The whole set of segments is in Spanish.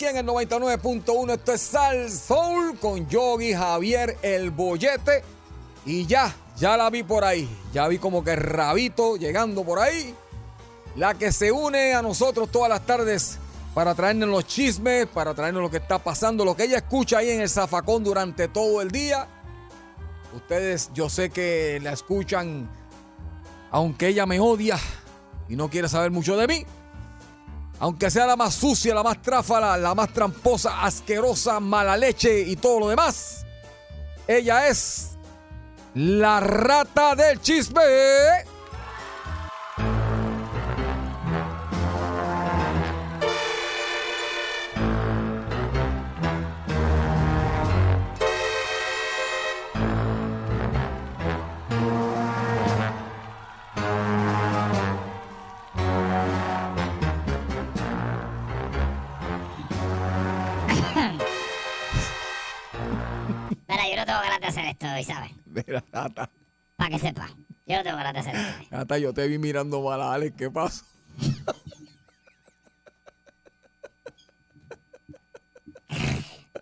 Aquí en el 99.1. Esto es Sal Soul con Yogi Javier el Bollete. Y ya, ya la vi por ahí. Ya vi como que Rabito llegando por ahí. La que se une a nosotros todas las tardes para traernos los chismes, para traernos lo que está pasando, lo que ella escucha ahí en el zafacón durante todo el día. Ustedes, yo sé que la escuchan, aunque ella me odia y no quiere saber mucho de mí. Aunque sea la más sucia, la más tráfala, la más tramposa, asquerosa, mala leche y todo lo demás. Ella es la rata del chisme. Hacer esto hoy, ¿sabes? Mira. Para que sepa. Yo no tengo ganas de hacer esto yo te vi mirando mal a Alex. ¿Qué pasó?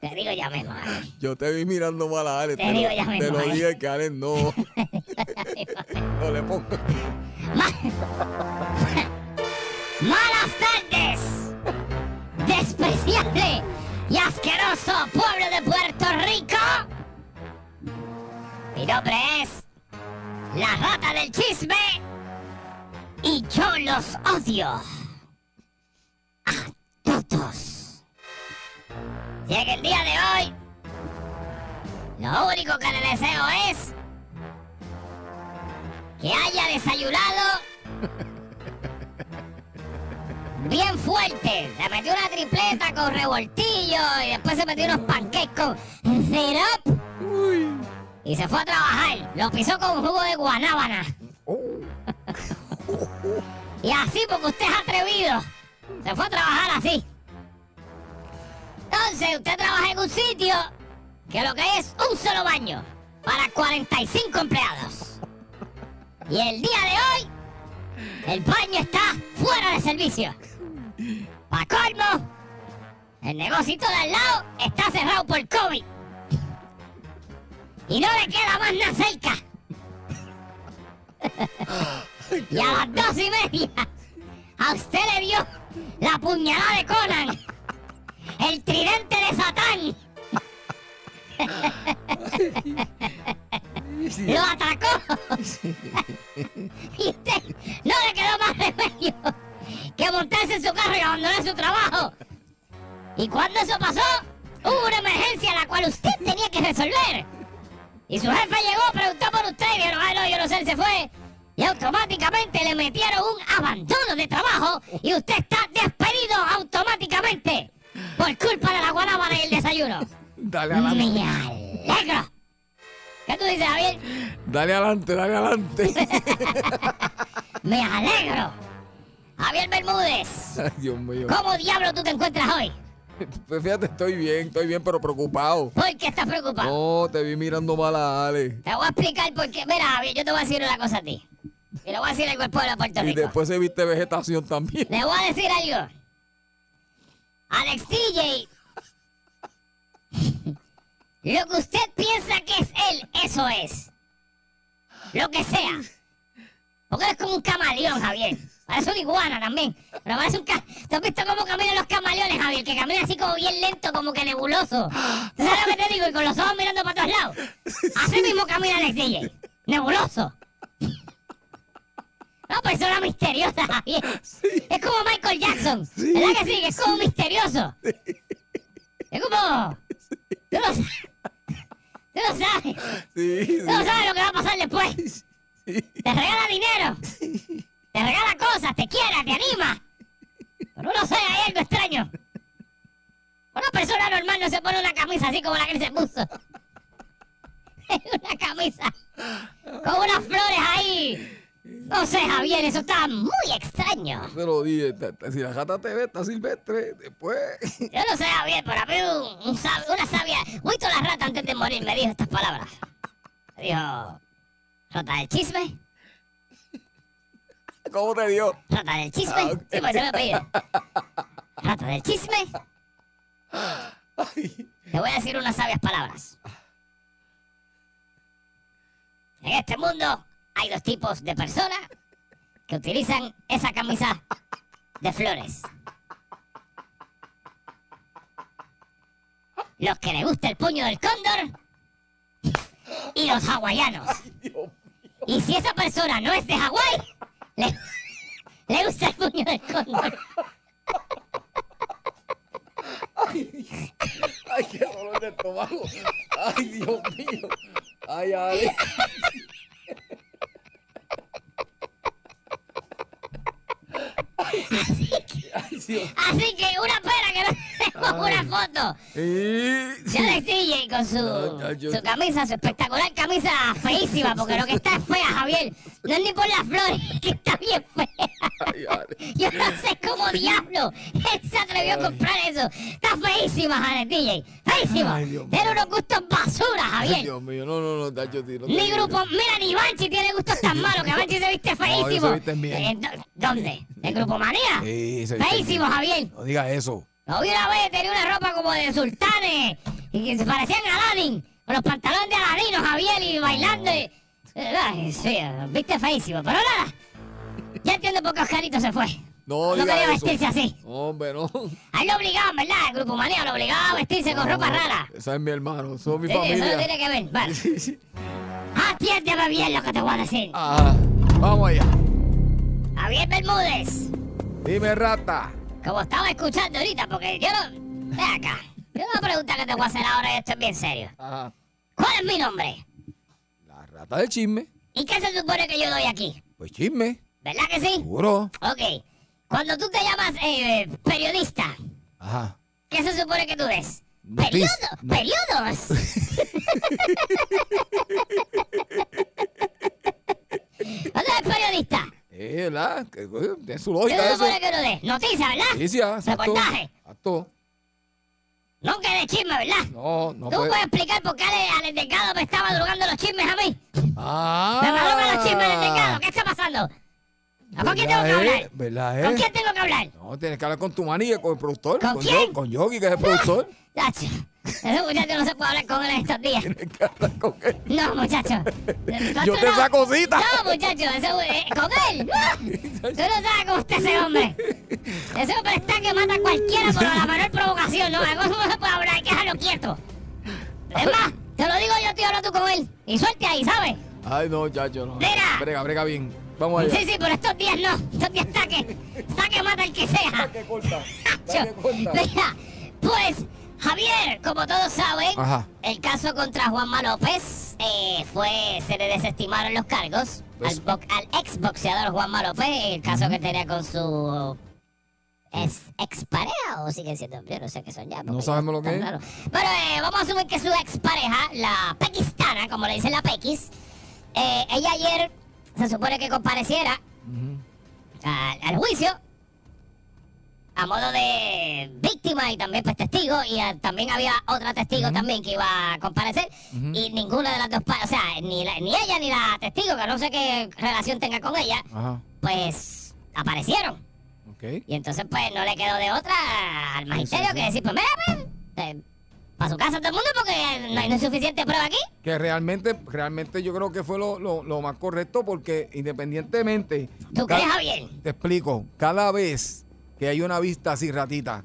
Te digo ya mismo. ¿eh? Yo te vi mirando mal a Alex. Te digo ya lo, mismo, te lo dije que Alex no. no le pongo. ¡Malas tardes! ¡Despreciable y asqueroso pueblo de Puerto Rico! Nombre es la rata del chisme y yo los odio a todos. Y en el día de hoy, lo único que le deseo es que haya desayunado bien fuerte. Le metió una tripleta con revoltillo y después se metió unos pancakes con syrup. Y se fue a trabajar. Lo pisó con jugo de guanábana. y así porque usted es atrevido. Se fue a trabajar así. Entonces usted trabaja en un sitio que lo que hay es un solo baño para 45 empleados. Y el día de hoy el baño está fuera de servicio. Pa' colmo, el negocito de al lado está cerrado por COVID. Y no le queda más nada cerca. y a las dos y media, a usted le dio la puñalada de Conan. El tridente de Satán. Lo atacó. y usted no le quedó más remedio que montarse en su carro y abandonar su trabajo. Y cuando eso pasó, hubo una emergencia la cual usted tenía que resolver. Y su jefe llegó, preguntó por usted y dijeron, ay no, yo no sé, él se fue. Y automáticamente le metieron un abandono de trabajo y usted está despedido automáticamente por culpa de la guanábana y el desayuno. Dale adelante. Me alegro. ¿Qué tú dices, Javier? Dale adelante, dale adelante. Me alegro. Javier Bermúdez, Ay, Dios mío. ¿cómo diablo tú te encuentras hoy? Pues fíjate, estoy bien, estoy bien, pero preocupado. ¿Por qué estás preocupado? No, te vi mirando mal a Ale. Te voy a explicar por qué. Mira, Javier, yo te voy a decir una cosa a ti. Y le voy a decir algo al pueblo de Puerto Y Rico. después se viste vegetación también. Le voy a decir algo. Alex TJ. Lo que usted piensa que es él, eso es. Lo que sea. Porque es como un camaleón, Javier. Parece una iguana también. Pero parece un ca... ¿Tú has visto cómo caminan los camaleones, Javier? Que camina así como bien lento, como que nebuloso. ¿Tú sabes lo que te digo? Y con los ojos mirando para todos lados. Así mismo camina Alex DJ. Nebuloso. Una persona misteriosa, Javier. Es como Michael Jackson. ¿Verdad que sí? Que es como misterioso. Es como... Tú lo sabes. Tú lo sabes. Sí, sí. Tú no sabes lo que va a pasar después. Te regala dinero. Te regala cosas, te quiere, te anima. Pero uno sabe, hay algo extraño. Una persona normal no se pone una camisa así como la que él se puso. una camisa con unas flores ahí. No sé, Javier, eso está muy extraño. Te lo dije, te- si la gata te ve, está silvestre, después... Yo no sé, Javier, pero a mí un, un sab- una sabia, toda la rata antes de morir me dijo estas palabras. Me dijo, rata del chisme, ¿Cómo te dio? rata del chisme. Ah. Sí, pues se me apellido. Rata del chisme. Te voy a decir unas sabias palabras. En este mundo hay dos tipos de personas que utilizan esa camisa de flores. Los que les gusta el puño del cóndor y los hawaianos. Y si esa persona no es de Hawái, le, le gusta el puño del cóndor. Ay, qué dolor de estómago. Ay, Dios mío. Ay. Ay, Dios. Así que una pena que no tenemos una foto. Ya le sigue con su, No, ya yo- su camisa, su espectacular camisa feísima, porque lo que está es fea, Javier. No es ni por las flores, que está bien fea. Ay, Ale. Yo no sé diablo él se atrevió a comprar eso. Está feísima, Janet DJ. Feísima. Ay. Tiene unos gustos basura, Ay, Javier. Dios mío, no, no, no, Tacho, tío, no Ni grupo, mira, ni Banchi tiene gustos tan malos, que Banchi se viste feísimo. se visten bien. Eh, ¿dó- ¿Dónde? ¿En Grupo Manía? Sí, se Feísimo, bien. Javier. No digas eso. Lo vi una vez, tenía una ropa como de sultanes y que se parecían a Aladdin, con los pantalones de Aladino, Javier, y bailando. y- Eh, Ay, sí, viste feísimo, pero nada. Ya entiendo por qué Oscarito se fue. No, No quería eso. vestirse así. Hombre, no. A él lo obligaban, ¿verdad? El grupo Manía lo obligaba a vestirse con ropa rara. Esa es mi hermano, son mi Sí, eso no tiene que ver. Vale. Sí, sí. Atiéndeme bien lo que te voy a decir. Ajá. Vamos allá. Javier Bermúdez, Dime, rata. como estaba escuchando ahorita, porque yo no... Ve acá. Yo una pregunta que te voy a hacer ahora y esto es bien serio. Ajá. ¿Cuál es mi nombre? La rata del chisme. ¿Y qué se supone que yo doy aquí? Pues chisme. ¿Verdad que sí? Seguro. Ok. Cuando tú te llamas eh, periodista, Ajá. ¿qué se supone que tú des? Notici- ¿Periodo? no. ¿Periodos? ¿No tú eres periodista? Eh, ¿verdad? Tiene su ¿Qué lógica se eso. supone que tú des? Noticia, ¿verdad? Noticia, exacto. Reportaje. Exacto. No que de chisme, ¿verdad? No, no ¿Tú puede. puedes explicar por qué al, al delgado me estaba drogando los chismes a mí? Ah. ¿Me madrugan los chismes del delgado? ¿Qué está pasando? ¿Con quién tengo que ¿Verdad, hablar? eh? ¿Verdad, ¿Con eh? quién tengo que hablar? No, tienes que hablar con tu manilla, con el productor. ¿Con Yo- quién? con Yogi, que es el productor. Tacho, ese muchacho no se puede hablar con él en estos días. Tienes que hablar con él. No, muchacho. Yo te saco cita. No, muchacho, ese, eh, con él. Tú no sabes cómo está ese hombre. Ese hombre está que mata a cualquiera por la menor provocación, ¿no? Algo no se puede hablar, hay que dejarlo quieto. Es más, te lo digo yo, tío, habla tú con él. Y suelte ahí, ¿sabes? Ay, no, chacho, no. Mira. Brega, brega bien. Vamos allá. Sí, sí, pero estos días no. Estos días está que, está que mata el que sea. ¿Qué corta? Tacho, Mira, pues, Javier, como todos saben, Ajá. el caso contra Juanma López eh, fue, se le desestimaron los cargos Pues- al, al ex boxeador Juanma López, el caso que tenía con su ex, ex pareja, o sigue siendo, yo no sé qué son ya. No ya sabemos lo que es. raro. Pero eh, vamos a asumir que su ex pareja, la pequistana, como le dicen la pequis, eh, ella ayer se supone que compareciera al, al juicio a modo de víctima y también pues testigo. Y eh, también había otra testigo también que iba a comparecer. Y ninguna de las dos partes, o sea, ni, la- ni ella ni la testigo, que no sé qué relación tenga con ella, pues aparecieron. Y entonces pues no le quedó de otra al magisterio que decir, pues mira, pues, para su casa todo el mundo porque no hay, no hay suficiente prueba aquí. Que realmente, realmente yo creo que fue lo, lo- lo más correcto porque independientemente. ¿Tú crees, Javier? Te explico. Cada vez que hay una vista así ratita,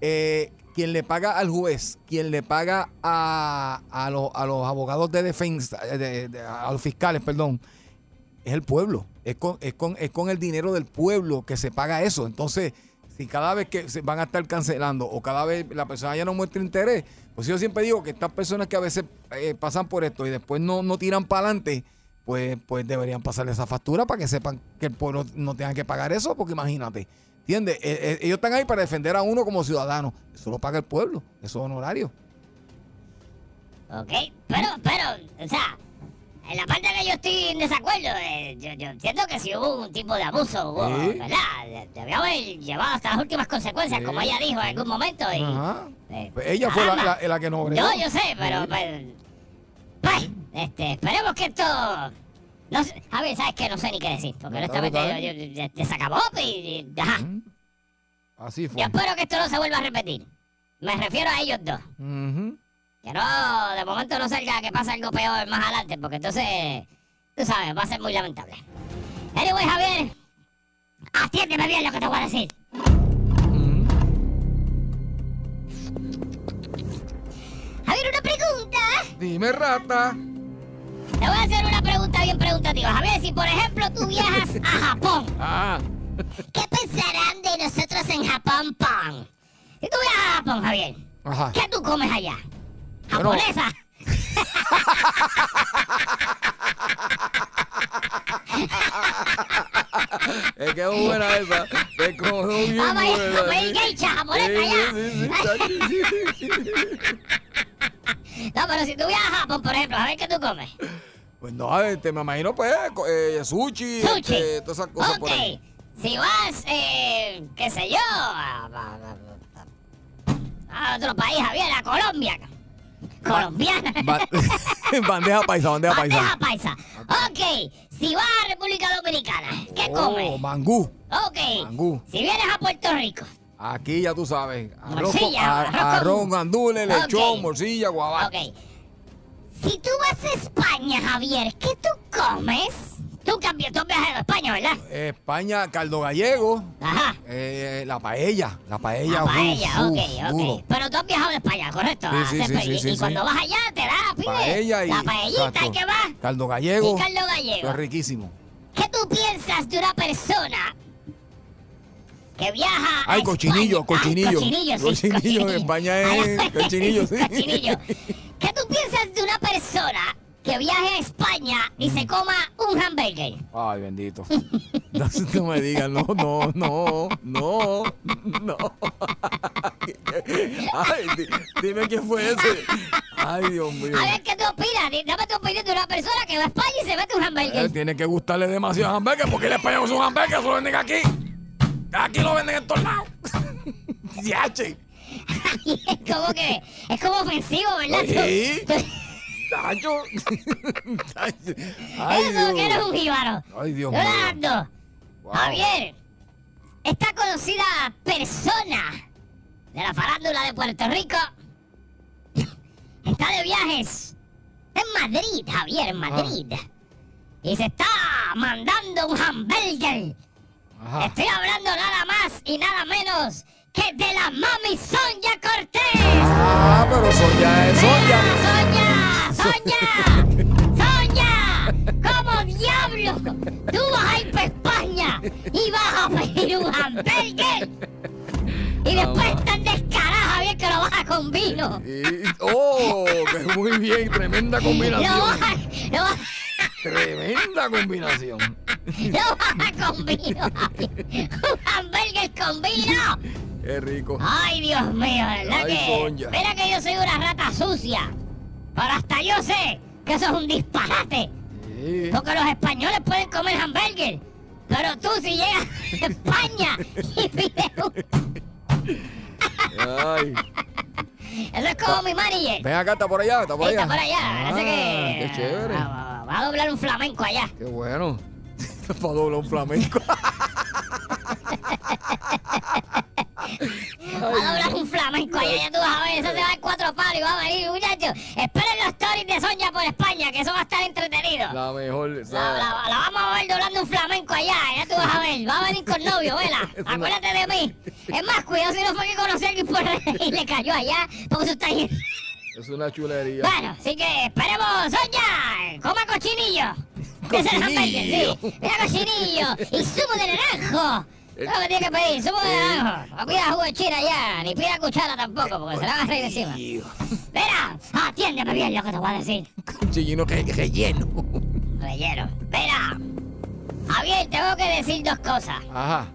eh, quien le paga al juez, quien le paga a, a, los- a los abogados de defensa, eh, de- de- a los fiscales, perdón, es el pueblo. Es con, es, con, es con el dinero del pueblo que se paga eso. Entonces, si cada vez que se van a estar cancelando o cada vez la persona ya no muestra interés, pues yo siempre digo que estas personas que a veces eh, pasan por esto y después no, no tiran para adelante, pues, pues deberían pasarle esa factura para que sepan que el pueblo no tenga que pagar eso, porque imagínate, ¿entiendes? Eh, eh, ellos están ahí para defender a uno como ciudadano. Eso lo paga el pueblo, eso es honorario. Ok, pero, pero, o sea, en la parte que yo estoy en desacuerdo, eh, yo, yo entiendo que si hubo un tipo de abuso, hubo. ¿verdad? De- Debió haber llevado hasta las últimas consecuencias, como ella dijo en algún momento. Y, Ajá. eh, Pues ella fue la, caramba. la- la que nos bregó. Yo, yo sé, pero, pues, pues, este, esperemos que esto... No sé, a ver, ¿sabes qué? No sé ni qué decir, porque No, honestamente yo, yo, se acabó y, y- ajá. Así fue. Yo espero que esto no se vuelva a repetir. Me refiero a ellos dos. Ujú. Que no, de momento no salga que pase algo peor más adelante, porque entonces, tú sabes, va a ser muy lamentable. Anyway, Javier, atiéndeme bien lo que te voy a decir. Javier, una pregunta. Dime, rata. Te voy a hacer una pregunta bien preguntativa. Javier, si por ejemplo tú viajas a Japón, Ah, ¿qué pensarán de nosotros en Japón, Pong? Si tú viajas a Japón, Javier, ajá. ¿qué tú comes allá? ¿Japonesa? Es que es buena esa. Te cogió bien Vamos a ir a sí. geisha japonesa sí. No, pero si tú viajas a Japón, por ejemplo, a ver qué tú comes. Pues no, este, me imagino, pues, eh, sushi, Sushi. este, todas esas cosas ok. por ahí. Si vas, eh, qué sé yo, a, a- a- a otro país, Javier, a Colombia. Colombiana. Ba- bandeja paisa, bandeja Bandeja paisa. paisa. Ok. Si vas a República Dominicana, ¿qué Oh, comes? mangú. Ok. mangú. Si vienes a Puerto Rico. Aquí ya tú sabes. Arroz, con, Morcilla, arroz con- arroz, gandules, lechón, morcilla, guabá. Ok. Si tú vas a España, Javier, ¿qué tú comes? Tú cambias, tú has viajado a España, ¿verdad? España, caldo gallego, Ajá. eh, la paella, la paella. La uf, paella, uf, ok, ok. duro. Pero tú has viajado a España, ¿correcto? Sí, A sí, sí, y sí, cuando vas allá, te da, pide. Paella y... La paellita, exacto. ¿y qué más? Caldo gallego. Y caldo gallego. Es riquísimo. ¿Qué tú piensas de una persona que viaja a Ay, cochinillo, España? cochinillo. Ay, cochinillo, sí, Cochinillo, en España es cochinillo, sí. cochinillo. ¿Qué tú piensas de una persona que viaje a España y se coma un hamburger? Ay, bendito. No, no me digas, no, no, no, no, no. Ay, di- dime quién fue ese. Ay, Dios mío. A ver, ¿qué tú opinas? Dame tu opinión de una persona que va a España y se mete un Eh, hamburger. tiene que gustarle demasiado hamburgues porque el español es un hamburgues, eso lo venden aquí. Aquí lo venden en todos lados. Es como que, es como ofensivo, ¿verdad? Sí. Tacho. Ay, Eso que eres Dios. un jíbaro. Ay, Dios mío. Leonardo, Wow. Javier, esta conocida persona de la farándula de Puerto Rico está de viajes en Madrid, Javier, en Madrid. Y se está mandando un hamburger. Ajá. Estoy hablando nada más y nada menos que de la mami Sonia Cortés. Ah, pero Sonia es Sonia. ¡Sonia! ¡Sonia! ¡Sonia! ¿Cómo diablo? Tú vas a ir para España y vas a pedir un hamburger. Y después tan descarada, Javier, que lo baja con vino. Oh, muy bien, tremenda Lo combinación. baja, lo baja, Tremenda combinación. lo baja con vino. Un hamburger con vino. Qué rico. Ay, Dios mío, ¿verdad Ay, que? Mira que yo soy una rata sucia. Pero hasta yo sé que eso es un disparate. Sí. Porque los españoles pueden comer hamburger. Pero tú si llegas a España y pides un, Ay. Eso es como mi manager. Ven acá, está por allá, está por Sí, allá. está por allá. Parece Ah, que. Qué chévere. Va, va a doblar un flamenco allá. Qué bueno. Para doblar un flamenco. Va a doblar un flamenco allá, ya tú vas a ver. Eso se va en cuatro palos y va a venir, muchachos. Esperen los stories de Sonia por España, que eso va a estar entretenido. La mejor. La, ¿sabes? la- la vamos a ver doblando un flamenco allá, ya tú vas a ver. Va a venir con novio, vela. Acuérdate de mí. Es más, cuidado si no fue que conocí a alguien por ahí y le cayó allá, porque eso está ahí. Es una chulería. Bueno, así que esperemos, Sonia. Coma cochinillo. Hamburger, sí. Mira cochinillo y zumo de naranjo. Es lo que tiene que pedir, zumo de naranjo. No pida jugo de china ya, ni pida cuchara tampoco, porque se la van a reír encima. Mira, atiéndeme bien lo que te voy a decir. Chillino que relleno. Relleno. Mira, Javier, tengo que decir dos cosas. Ajá.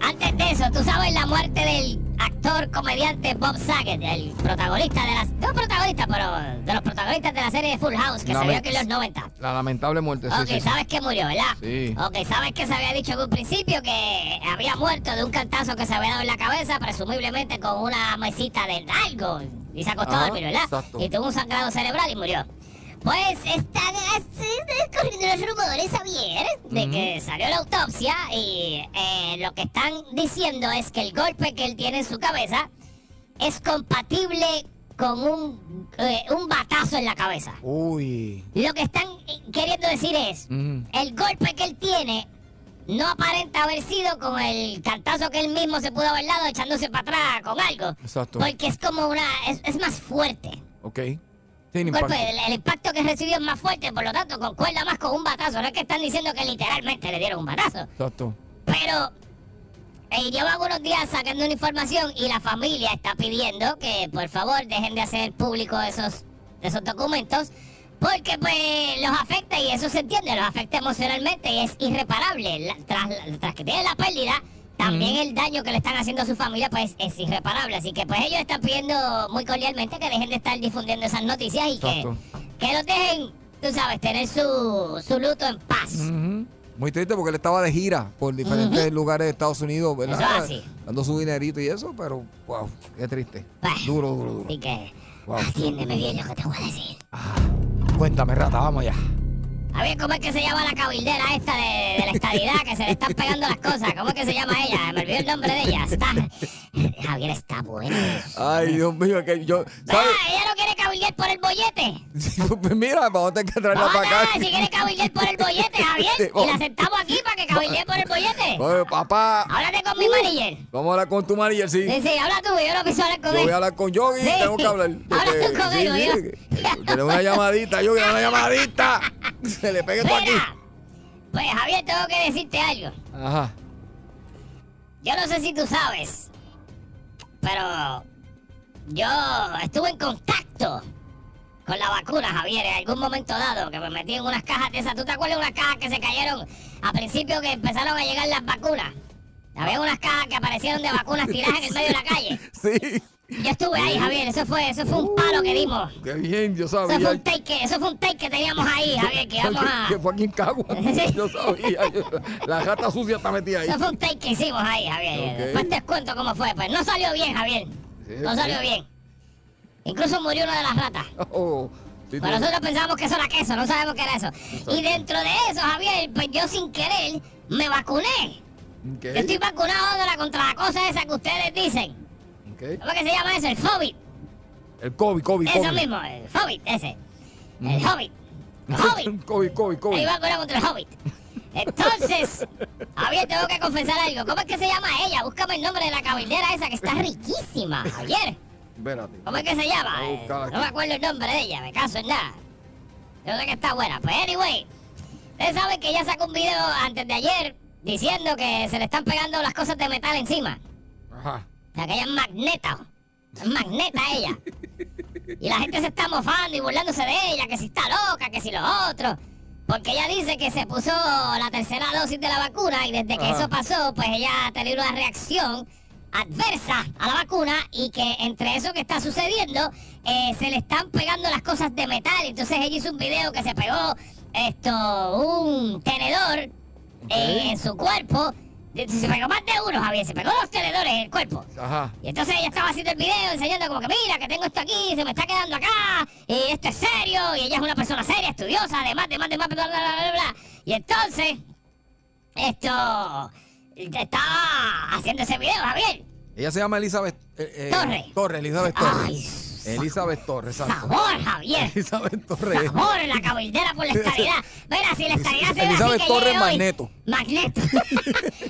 Antes de eso, tú sabes la muerte del actor comediante Bob Saget, el protagonista de las. No protagonista, pero de los protagonistas de la serie Full House, que se vio aquí en los 90. La lamentable muerte. Ok, sí, sí. sabes que murió, ¿verdad? Sí. Ok, sabes que se había dicho en un principio que había muerto de un cantazo que se había dado en la cabeza, presumiblemente con una mesita de algo. Y se acostó a dormir, ¿verdad? exacto. Y tuvo un sangrado cerebral y murió. Pues están corriendo los rumores, Javier, de que salió la autopsia y eh, lo que están diciendo es que el golpe que él tiene en su cabeza es compatible con un, eh, un batazo en la cabeza. Uy. Lo que están eh, queriendo decir es, el golpe que él tiene no aparenta haber sido con el cantazo que él mismo se pudo haber dado echándose para atrás con algo. Exacto. Porque es como una, es, es más fuerte. Ok. Sin El, impacto. golpe, el, el impacto que recibió es más fuerte, por lo tanto concuerda más con un batazo. No es que están diciendo que literalmente le dieron un batazo. Exacto. Pero eh, llevo algunos días sacando una información y la familia está pidiendo que por favor dejen de hacer público esos, esos documentos porque pues los afecta y eso se entiende, los afecta emocionalmente y es irreparable. La- tras, tras que tiene la pérdida, también el daño que le están haciendo a su familia pues es irreparable. Así que pues ellos están pidiendo muy cordialmente que dejen de estar difundiendo esas noticias y que, que los dejen, tú sabes, tener su, su luto en paz. Ujú. Muy triste porque él estaba de gira por diferentes lugares de Estados Unidos, ¿verdad? Eso es así. Dando su dinerito y eso, pero wow, qué triste. Bueno. Duro, duro, duro. Así que Wow. atiéndeme bien lo que te voy a decir. Cuéntame, rata, vamos allá. A ver, ¿cómo es que se llama la cabildera esta de, de la estadidad? Que se le están pegando las cosas. ¿Cómo es que se llama ella? Me olvidé el nombre de ella. Está... Javier está bueno. Ay, Dios mío, que yo. Ah, ¿Sabes? ella no quiere cabildear por el bollete. Pues mira, vamos a tener que traerla para acá. si quiere cabildear por el bollete, Javier. Y la sentamos aquí para que cabildee por el bollete. Oye, papá, Háblate con mi manager. vamos a hablar con tu manager, sí. Sí, sí, habla tú, yo no pienso hablar con Yo voy a él. hablar con Yogi, Sí. tengo que hablar. Habla tú con sí, él, sí, yo. Tiene una llamadita, Yogi, una llamadita. Se le pegue tú aquí. Pues Javier, tengo que decirte algo. Ajá. Yo no sé si tú sabes, pero yo estuve en contacto con la vacuna, Javier, en algún momento dado, que me metí en unas cajas de esas. ¿Tú te acuerdas de unas cajas que se cayeron a principio que empezaron a llegar las vacunas? Había unas cajas que aparecieron de vacunas tiradas en el medio de la calle. Sí. Yo estuve ahí, Javier, eso fue, eso fue un palo que dimos. Qué bien, yo Eso sabía. fue un take, eso fue un take que teníamos ahí, Javier, que íbamos a... Que fue aquí en Cagua. Yo sabía. yo- la rata sucia está metida ahí. Eso fue un take que hicimos ahí, Javier. Ok. Después te cuento cómo fue. Pues no salió bien, Javier. No salió bien. Incluso murió una de las ratas. Oh, sí, tú- nosotros pensábamos que eso era queso, no sabemos qué era eso. Y dentro de eso, Javier, pues yo sin querer me vacuné. Yo estoy vacunado contra la cosa esa que ustedes dicen. ok. ¿Cómo que se llama eso? El Fobit. El COVID, COVID, Eso COVID. mismo, el Fobit, ese. El Hobbit. El Hobbit. COVID, COVID, Ahí COVID. vacunado contra el Hobbit. Entonces, Javier, tengo que confesar algo. ¿Cómo es que se llama ella? Búscame el nombre de la cabildera esa que está riquísima, Javier. Espérate. ¿Cómo es que se llama? Eh. No me acuerdo el nombre de ella, me caso en nada. Yo sé que está buena. Pues anyway, ustedes saben que ella sacó un video antes de ayer diciendo que se le están pegando las cosas de metal encima. Ajá. O sea, que ella es magneta. Es magneta ella. Y la gente se está mofando y burlándose de ella, que si está loca, que si lo otro. Porque ella dice que se puso la tercera dosis de la vacuna y desde que eso pasó, pues ella ha tenido una reacción adversa a la vacuna y que entre eso que está sucediendo eh, se le están pegando las cosas de metal. Entonces ella hizo un video que se pegó esto, un tenedor eh, en su cuerpo Se pegó más de uno, Javier. Se pegó dos tenedores en el cuerpo. Ajá. Y entonces ella estaba haciendo el video enseñando como que mira que tengo esto aquí, se me está quedando acá, y esto es serio, y ella es una persona seria, estudiosa, además, además, además, bla, bla, bla, bla, bla. Y entonces, esto, estaba haciendo ese video, Javier. Ella se llama Elizabeth eh, eh, Torres. Torres, Elizabeth Torres. Ay, Elizabeth Torres, sabor, Javier. Elizabeth Torres. Sabor en la cabildera por la estadidad. Mira, si la estadidad se ve así Elizabeth que Torres llegue hoy. Magneto.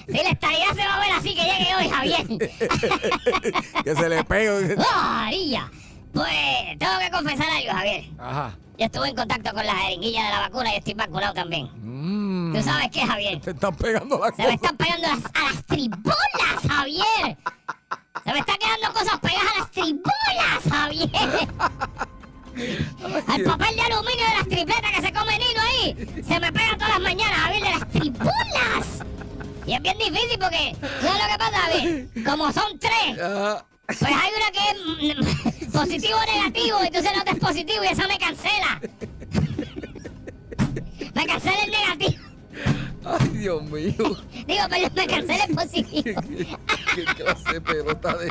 Si la estadidad se va a ver así que llegue hoy, Javier. que se le pegue. María. Pues tengo que confesar algo, Javier. Ajá. Yo estuve en contacto con la jeringuilla de la vacuna y estoy vacunado también. Mm. ¿Tú sabes qué, Javier? Te están pegando la Se me están pegando las- a las tribolas, Javier. Se me están quedando cosas pegadas a las tribolas, Javier. Al papel de aluminio de las tripletas que se come Nino ahí. Se me pega todas las mañanas, Javier, de las tribolas. Y es bien difícil porque, ¿sabes lo que pasa, Javier? Como son tres, Ajá. pues hay una que es mm, positivo o negativo, y entonces no es positivo y esa me cancela. Me cancela el negativo. Ay, Dios mío. Digo, perdón, me cancela el positivo. ¿Qué clase de pelota de.?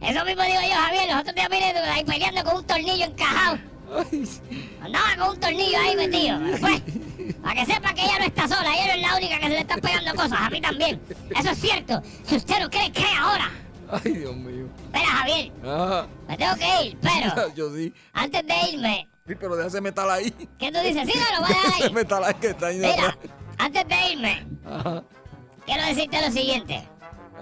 Eso mismo digo yo, Javier. Los otros días vine ahí peleando con un tornillo encajado. Ay, Andaba con un tornillo ahí metido. Pero Pues, para que sepa que ella no está sola, ella no es la única que se le están pegando cosas, a mí también. Eso es cierto. Si usted no cree, cree ahora. ay, Dios mío. Espera, Javier, Ajá. me tengo que ir, pero Yo sí. antes de irme, Sí, pero déjase metal ahí. ¿qué tú dices? Sí, no lo voy a dar Déjase ahí. metal ahí que está ahí Mira. Antes de irme, Ajá. quiero decirte lo siguiente.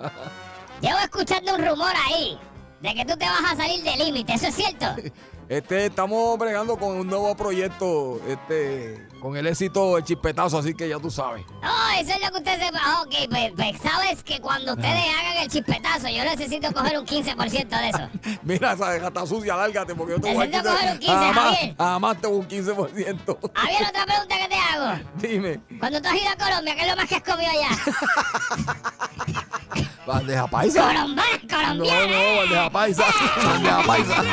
Llevo escuchando un rumor ahí de que tú te vas a salir del límite, ¿eso es cierto? Este, estamos bregando con un nuevo proyecto, este, con el éxito del chispetazo, así que ya tú sabes. Oh, eso es lo que usted sepa. Ah, Ok, pues, pues, sabes que cuando ustedes hagan el chispetazo, yo necesito coger un 15% de eso. Mira, esa gata sucia, lárgate, porque yo te voy a Necesito coger un 15, Jamás, Javier. jamás tengo un 15%. Había otra pregunta que te hago. Dime, Cuando tú has ido a Colombia, ¿qué es lo más que has comido allá? bandeja paisa. Colomba, No, colombiana. no, bandeja paisa. Bandeja paisa.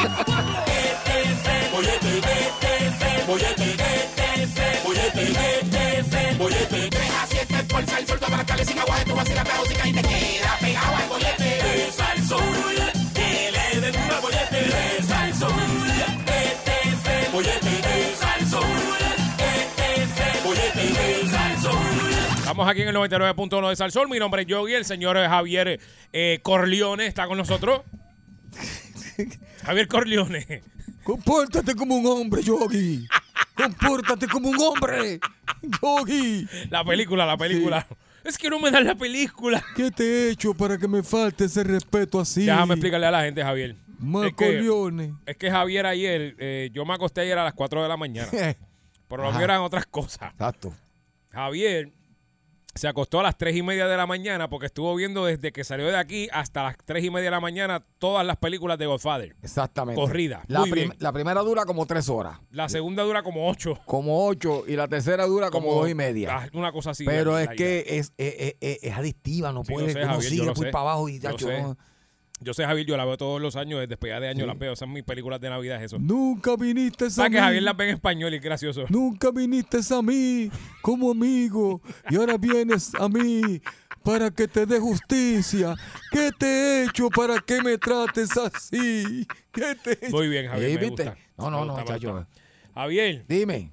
Estamos aquí en el 99.1 de Salsol. Mi nombre es Yogi. El señor Javier eh, Corleone está con nosotros. Javier Corleone. Compórtate como un hombre, Yogi. Compórtate como un hombre, Yogi. La película, la película. Es que no me dan la película. ¿Qué te he hecho para que me falte ese respeto así? Déjame explicarle a la gente, Javier. Es que, es que Javier ayer, eh, yo me acosté ayer a las 4 de la mañana. Pero lo mío eran otras cosas. Exacto. Javier se acostó a las 3 y media de la mañana porque estuvo viendo desde que salió de aquí hasta las 3 y media de la mañana todas las películas de Godfather. Exactamente. Corrida. La, Muy prim- bien. la primera dura como tres horas. La segunda dura como 8. Como ocho. Y la tercera dura como, dos y media. Una cosa así. Pero es que es, es, es- es- adictiva, no Sí, puede, sé, Javier, sigue por sé. para abajo y Yo ya. Yo sé, Javier, yo la veo todos los años, desde después de años Sí. las veo. Esas son mis películas de Navidad, eso. Nunca viniste a ¿Sabes mí. que Javier las ve en español y es gracioso? Nunca viniste a mí como amigo y ahora vienes a mí para que te dé justicia. ¿Qué te he hecho para que me trates así? ¿Qué te he hecho? Muy bien, Javier, Sí, me gusta. No, no, Me no, gusta, me chacho. Javier, Dime,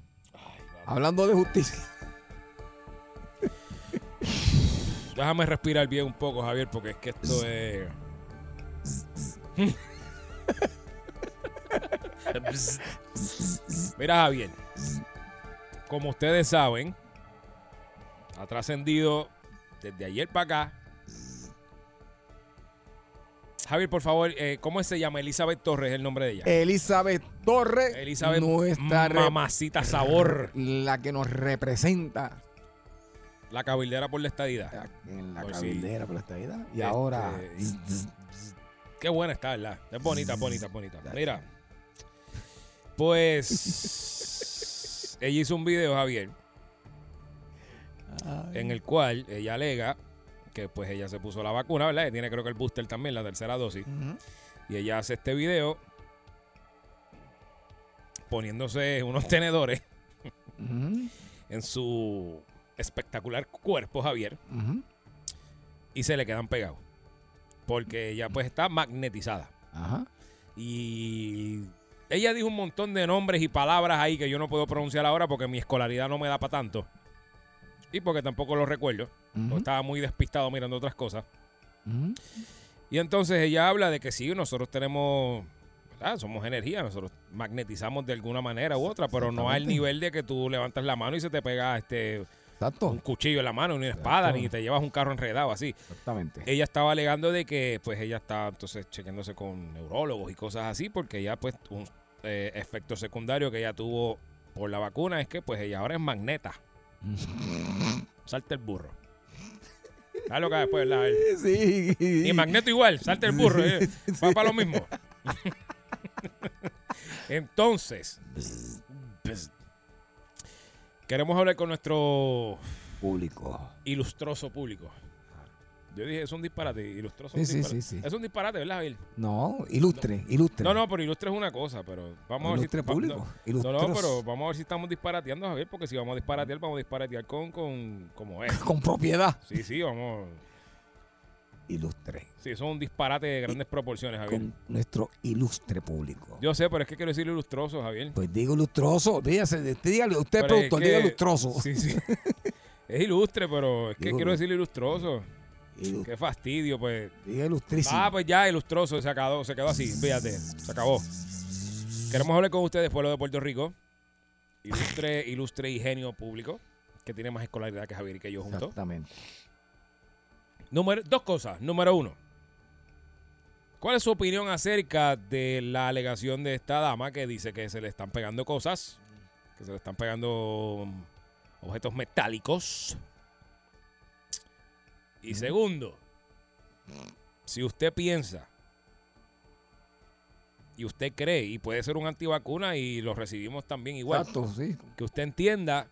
hablando de justicia. déjame respirar bien un poco, Javier, porque es que esto es... Mira, Javier, como ustedes saben, ha trascendido desde ayer para acá. Javier, por favor, eh, ¿cómo se llama? Elizabeth Torres es el nombre de ella. Elizabeth Torres, Elizabeth nuestra Mamacita Sabor, la que nos representa la cabildera por la estadidad. en la Pues sí. cabildera por la estadidad. Y Este, ahora, Qué buena está, ¿verdad? Es bonita, bonita, bonita. Mira, pues ella hizo un video, Javier, en el cual ella alega que pues ella se puso la vacuna, ¿verdad? Que tiene creo que el booster también, la tercera dosis. Y ella hace este video poniéndose unos tenedores en su espectacular cuerpo, Javier. y se le quedan pegados. Porque ella pues está magnetizada. Ajá. Y ella dijo un montón de nombres y palabras ahí que yo no puedo pronunciar ahora porque mi escolaridad no me da para tanto. Y porque tampoco lo recuerdo. Ujú. estaba muy despistado mirando otras cosas. Y entonces ella habla de que sí, nosotros tenemos, ¿verdad? somos energía, nosotros magnetizamos de alguna manera u otra, pero no al nivel de que tú levantas la mano y se te pega este un Exacto. cuchillo en la mano, ni una espada, Exacto. ni te llevas un carro enredado así. Exactamente. Ella estaba alegando de que pues ella está entonces chequeándose con neurólogos y cosas así, porque ya pues un eh, efecto secundario que ella tuvo por la vacuna es que pues ella ahora es magneta. Salta el burro. ¿Sabes lo que después? ¿verdad? Sí. Y Magneto igual, salta el burro, eh, va para lo mismo. Entonces, queremos hablar con nuestro Público. ilustroso público. Yo dije, es un disparate, ilustroso. Sí, un sí, disparate. sí, sí. Es un disparate, ¿verdad, Javier? No, ilustre, ilustre. No, no, pero ilustre es una cosa, pero vamos a ver si... público. No, no, pero vamos a ver si estamos disparateando, Javier, porque si vamos a disparatear, vamos a disparatear con, con como es. Con propiedad. Sí, sí, vamos... Ilustre. Sí, es un disparate de grandes proporciones, Javier. Con nuestro ilustre público. Yo sé, pero es que quiero decir ilustroso, Javier. Pues digo ilustroso. Usted, dígale, usted Pero es productor, que- diga ilustroso. Sí, sí. es ilustre, pero es que Digo, quiero decir ilustroso. Ilu- Qué fastidio, pues. Diga ilustrísimo. Ah, pues ya, ilustroso, se acabó, se quedó así, fíjate, se acabó. Queremos hablar con ustedes, pueblo de Puerto Rico. Ilustre, ilustre y genio público, que tiene más escolaridad que Javier y que yo juntos. Exactamente. Número, dos cosas. Número uno. ¿Cuál es su opinión acerca de la alegación de esta dama que dice que se le están pegando cosas? Que se le están pegando um, objetos metálicos. Y segundo, si usted piensa y usted cree, y puede ser un antivacuna y lo recibimos también igual, Exacto, sí. que usted entienda.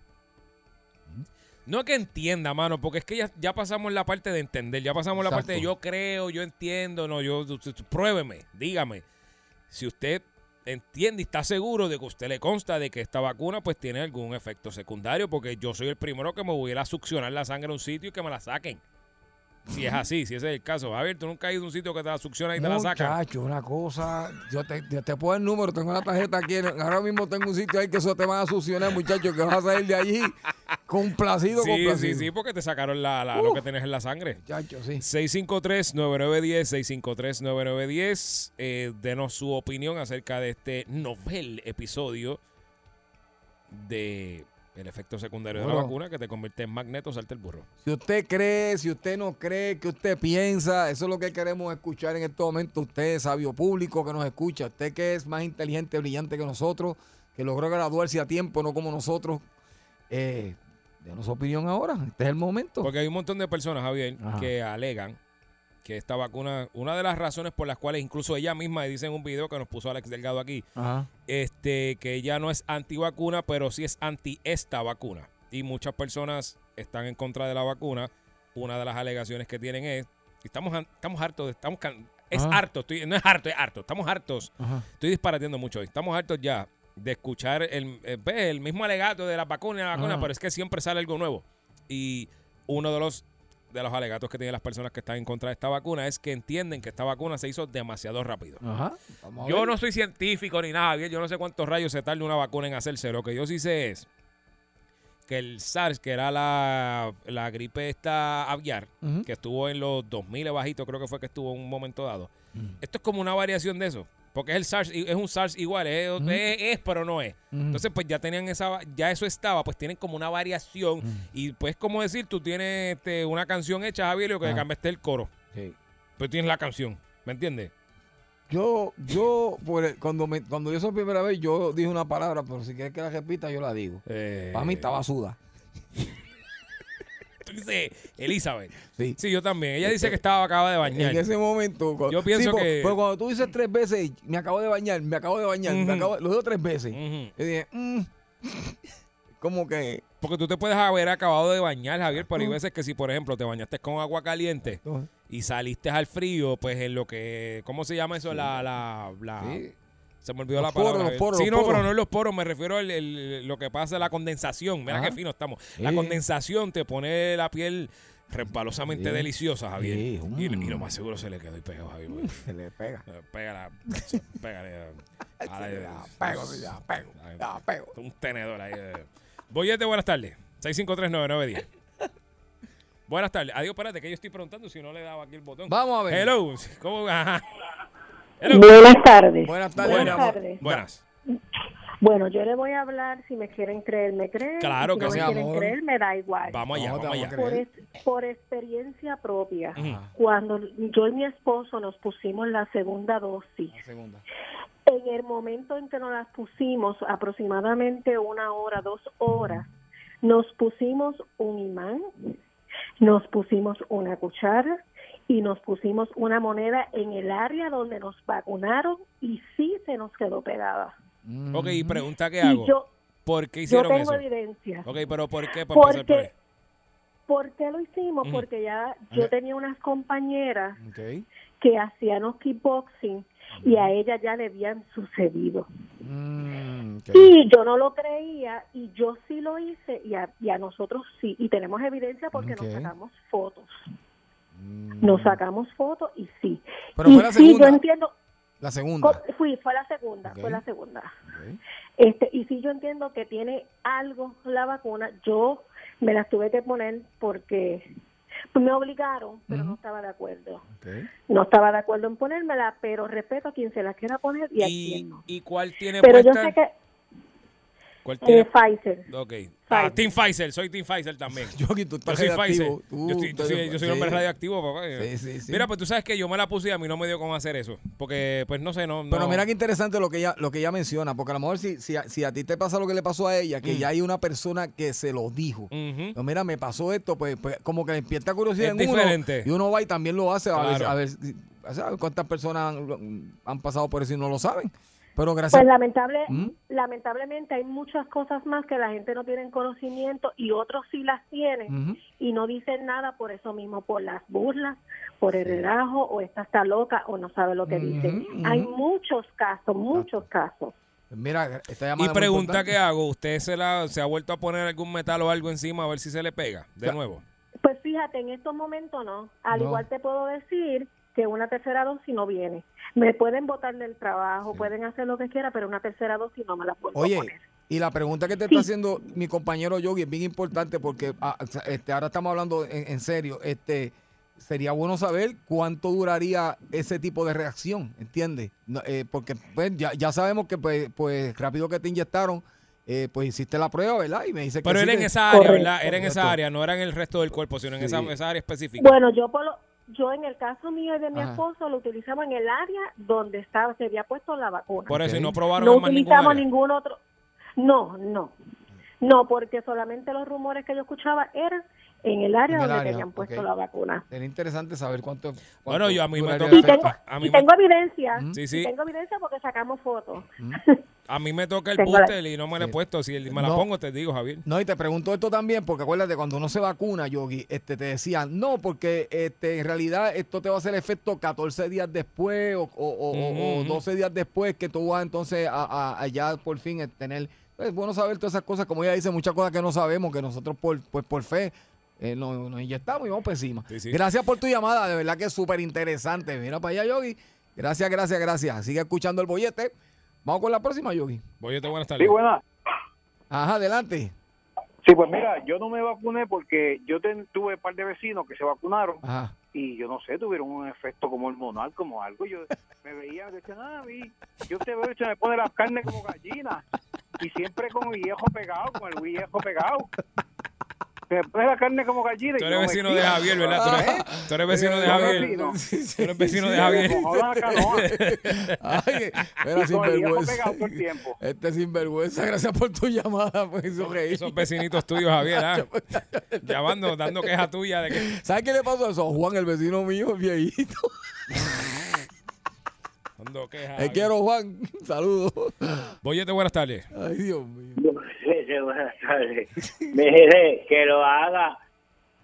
No que entienda, mano, porque es que ya, ya pasamos la parte de entender, ya pasamos la parte de yo creo, yo entiendo, no, yo, pruébeme, dígame. Si usted entiende y está seguro de que usted le consta de que esta vacuna pues tiene algún efecto secundario, porque yo soy el primero que me voy a ir a succionar la sangre a un sitio y que me la saquen. Si es así, si ese es el caso. Javier, tú nunca has ido a un sitio que te la succiona y te la sacan. Muchacho, una cosa. Yo te, yo te puedo el número, tengo la tarjeta aquí. Ahora mismo tengo un sitio ahí que eso te van a succionar, muchacho, que vas a salir de allí complacido, Sí, complacido. sí, sí, porque te sacaron la, la- lo que tienes en la sangre. Muchacho, sí. 653-9910, 653-9910. Eh, denos su opinión acerca de este novel episodio de el efecto secundario de la vacuna que te convierte en magneto, salta el burro. Si usted cree, si usted no cree, que usted piensa, eso es lo que queremos escuchar en este momento. Usted, sabio público que nos escucha, usted que es más inteligente, brillante que nosotros, que logró graduarse a tiempo, no como nosotros, eh, denos su opinión ahora. Este es el momento. Porque hay un montón de personas, Javier, Ajá. que alegan que esta vacuna, una de las razones por las cuales incluso ella misma dice en un video que nos puso Alex Delgado aquí, Ajá. este, que ella no es antivacuna, pero sí es anti esta vacuna. Y muchas personas están en contra de la vacuna. Una de las alegaciones que tienen es, estamos, estamos hartos, estamos es Ajá. harto, estoy, no es harto, es harto, estamos hartos, Ajá. estoy disparateando mucho hoy, estamos hartos ya de escuchar el, eh, el mismo alegato de la vacuna y la vacuna, pero es que siempre sale algo nuevo. Y uno de los de los alegatos que tienen las personas que están en contra de esta vacuna es que entienden que esta vacuna se hizo demasiado rápido. Ajá. Yo ver. no soy científico ni nada, bien, yo no sé cuántos rayos se tarda una vacuna en hacerse. Lo que yo sí sé es que el SARS, que era la, la gripe esta aviar, que estuvo en los 2000 bajito, creo que fue que estuvo en un momento dado. Esto es como una variación de eso, porque es el SARS, es un SARS igual, es, es- es, pero no es. Entonces, pues ya tenían esa, ya eso estaba, pues tienen como una variación. Y pues, como decir, tú tienes este, una canción hecha, Javier, y lo que Ajá. cambiaste el coro. Sí. Pues tienes la canción, ¿me entiendes? Yo, yo, por cuando, me, cuando yo esa primera vez, yo dije una palabra, pero si quieres que la repita, yo la digo. Eh, Para mí estaba suda. Tú dices, Elizabeth. Sí. Sí, yo también. Ella dice que estaba acaba de bañar. En ese momento. cu- Yo pienso que- Pero cuando tú dices tres veces, me acabo de bañar, me acabo de bañar, me Ujú. acabo, lo digo tres veces. Yo dije, mm, como que. Porque tú te puedes haber acabado de bañar, Javier, pero hay Ujú. veces que si, por ejemplo, te bañaste con agua caliente y saliste al frío, pues en lo que, ¿cómo se llama eso? La, la, la- Sí. Se me olvidó Los la palabra. poros, los Javier. poros, sí, los no, pero no en los poros, me refiero el- lo que pasa, la condensación. Mira Ajá. qué fino estamos. La Sí. condensación te pone la piel resbalosamente Sí. deliciosa, Javier. Sí, y, y mm. lo más seguro se le quedó ahí pegado, Javier. Se le pega. Eh, Pégala, pégale. eh, a Sí, la- ya pego, sí, ya pego, pego. Un tenedor ahí. Boyete, buenas tardes. 6539910. Buenas tardes. Adiós, espérate, que yo estoy preguntando si no le daba aquí el botón. Vamos a ver. Hello. ¿Cómo? Ajá. Hello. Buenas tardes. Buenas tardes, Buenas tardes. Bueno, yo le voy a hablar, si me quieren creer, me creen. Claro si que no sí, me quieren amor. creer, me da igual. Vamos allá, No, vamos allá. Por, creer. es- por experiencia propia, cuando yo y mi esposo nos pusimos la segunda dosis, La segunda. en el momento en que nos las pusimos, aproximadamente una hora, dos horas, nos pusimos un imán, nos pusimos una cuchara y nos pusimos una moneda en el área donde nos vacunaron y sí se nos quedó pegada. Ok, y pregunta que Y hago. yo, ¿Por qué yo hicieron tengo eso? evidencia. Ok, pero ¿por qué? Por Porque. ¿Por qué lo hicimos? Porque ya yo Ajá. tenía unas compañeras que hacían los kickboxing y a ella ya le habían sucedido. Mm. Y yo no lo creía y yo sí lo hice y a, y a nosotros sí. Y tenemos evidencia porque nos sacamos fotos. Mm. Nos sacamos fotos y sí. Pero y fue la sí, segunda. yo entiendo. La segunda. Fui, fue la segunda, fue la segunda. Este, y si yo entiendo que tiene algo la vacuna, yo me las tuve que poner porque me obligaron, pero no estaba de acuerdo. No estaba de acuerdo en ponérmela, pero respeto a quien se la quiera poner y a ¿Y, quien no. ¿Y cuál tiene Pero yo puesta? sé que ¿Cuál eh? Pfizer. Ok. Ah. Team Pfizer. Soy Team Pfizer también. Yogi, tú Yo estás soy Pfizer. Tú- yo, estoy- yo tú- soy, yo soy un hombre radioactivo, papá. Sí, sí, sí. Mira, pues tú sabes que yo me la puse y a mí no me dio cómo hacer eso. Porque, pues no sé, no. Pero no- mira qué interesante lo que ella, lo que ella menciona, porque a lo mejor si, si, a, si a ti te pasa lo que le pasó a ella, que Mm. ya hay una persona que se lo dijo. Ujú. Pues mira, me pasó esto, pues, pues como que despierta curiosidad Es en uno. diferente. Y uno va y también lo hace a ver, a ver, saber cuántas personas han, han pasado por eso y no lo saben. Pero gracias. Pues lamentable, ¿Mm? lamentablemente hay muchas cosas más que la gente no tiene conocimiento y otros sí las tienen y no dicen nada por eso mismo, por las burlas, por el relajo o esta está loca o no sabe lo que Ujú, dice. Hay muchos casos, muchos casos. Mira, esta Y llamada muy pregunta que hago, ¿usted se, la, se ha vuelto a poner algún metal o algo encima a ver si se le pega de nuevo? Pues fíjate, en estos momentos no. Al No. igual te puedo decir que una tercera dosis no viene. Me pueden botar del trabajo, Sí. pueden hacer lo que quiera, pero una tercera dosis no me la puedo Oye, poner. y la pregunta que te Sí. está haciendo mi compañero Yogi es bien importante porque ah, este, ahora estamos hablando en, en serio. Este, sería bueno saber cuánto duraría ese tipo de reacción, ¿entiendes? No, eh, porque pues, ya, ya sabemos que pues, pues rápido que te inyectaron, eh, pues hiciste la prueba, ¿verdad? Y me dice que Pero sí era en esa área, Correcto. ¿verdad? Era en esa área, no era en el resto del cuerpo, sino en Sí. esa, esa área específica. Bueno, yo por lo- yo en el caso mío y de mi Ajá. esposo lo utilizamos en el área donde estaba se había puesto la vacuna. Por eso, y no probaron no más utilizamos ningún otro. No, no. No, porque solamente los rumores que yo escuchaba eran en el área En el donde área, tenían puesto la vacuna. Era interesante saber cuánto. cuánto Bueno, yo a mí me toca- Y tengo, a mí y me- tengo evidencia. Mm. Sí, sí. Y tengo evidencia porque sacamos fotos. A mí me toca el la- booster y no me lo he puesto. Si me la No. pongo, te digo, Javier. No, y te pregunto esto también, porque acuérdate, cuando uno se vacuna, Yogi, este, te decían, no, porque este, en realidad esto te va a hacer efecto 14 días después o, o- o- Ujú. 12 días después que tú vas entonces a, a- allá por fin a tener... Es bueno saber todas esas cosas, como ella dice, muchas cosas que no sabemos, que nosotros por, pues, por fe eh, nos, nos inyectamos y vamos por encima. Sí, sí. Gracias por tu llamada, de verdad que es súper interesante. Mira para allá, Yogi. Gracias, gracias, gracias. Sigue escuchando el bollete. Vamos con la próxima, Yogi. Boyete, buenas tardes. Sí, buena. Ajá, adelante. Sí, pues mira, yo no me vacuné porque yo ten- tuve un par de vecinos que se vacunaron Ajá. y yo no sé, tuvieron un efecto como hormonal, como algo. Yo me veían, decían, ah, vi, yo te veo y se me pone la carne como gallina y siempre con el viejo pegado, con el viejo pegado. Me pone la carne como gallina. y Tú yo eres me vecino de. Javier, ¿verdad? Tú eres, tú eres vecino de Javier. Tú eres vecino de Javier. Ay, era sinvergüenza. Este sinvergüenza, gracias por tu llamada, hizo reír. Esos vecinitos tuyos, Javier, ¿ah? Llamando, dando queja tuya de que... ¿Sabes qué le pasó a eso? Juan, el vecino mío, viejito. Dando queja. Te quiero, Juan. Saludos. Boyete, buenas tardes. Ay, Dios mío. Buenas tardes. Mire, que lo haga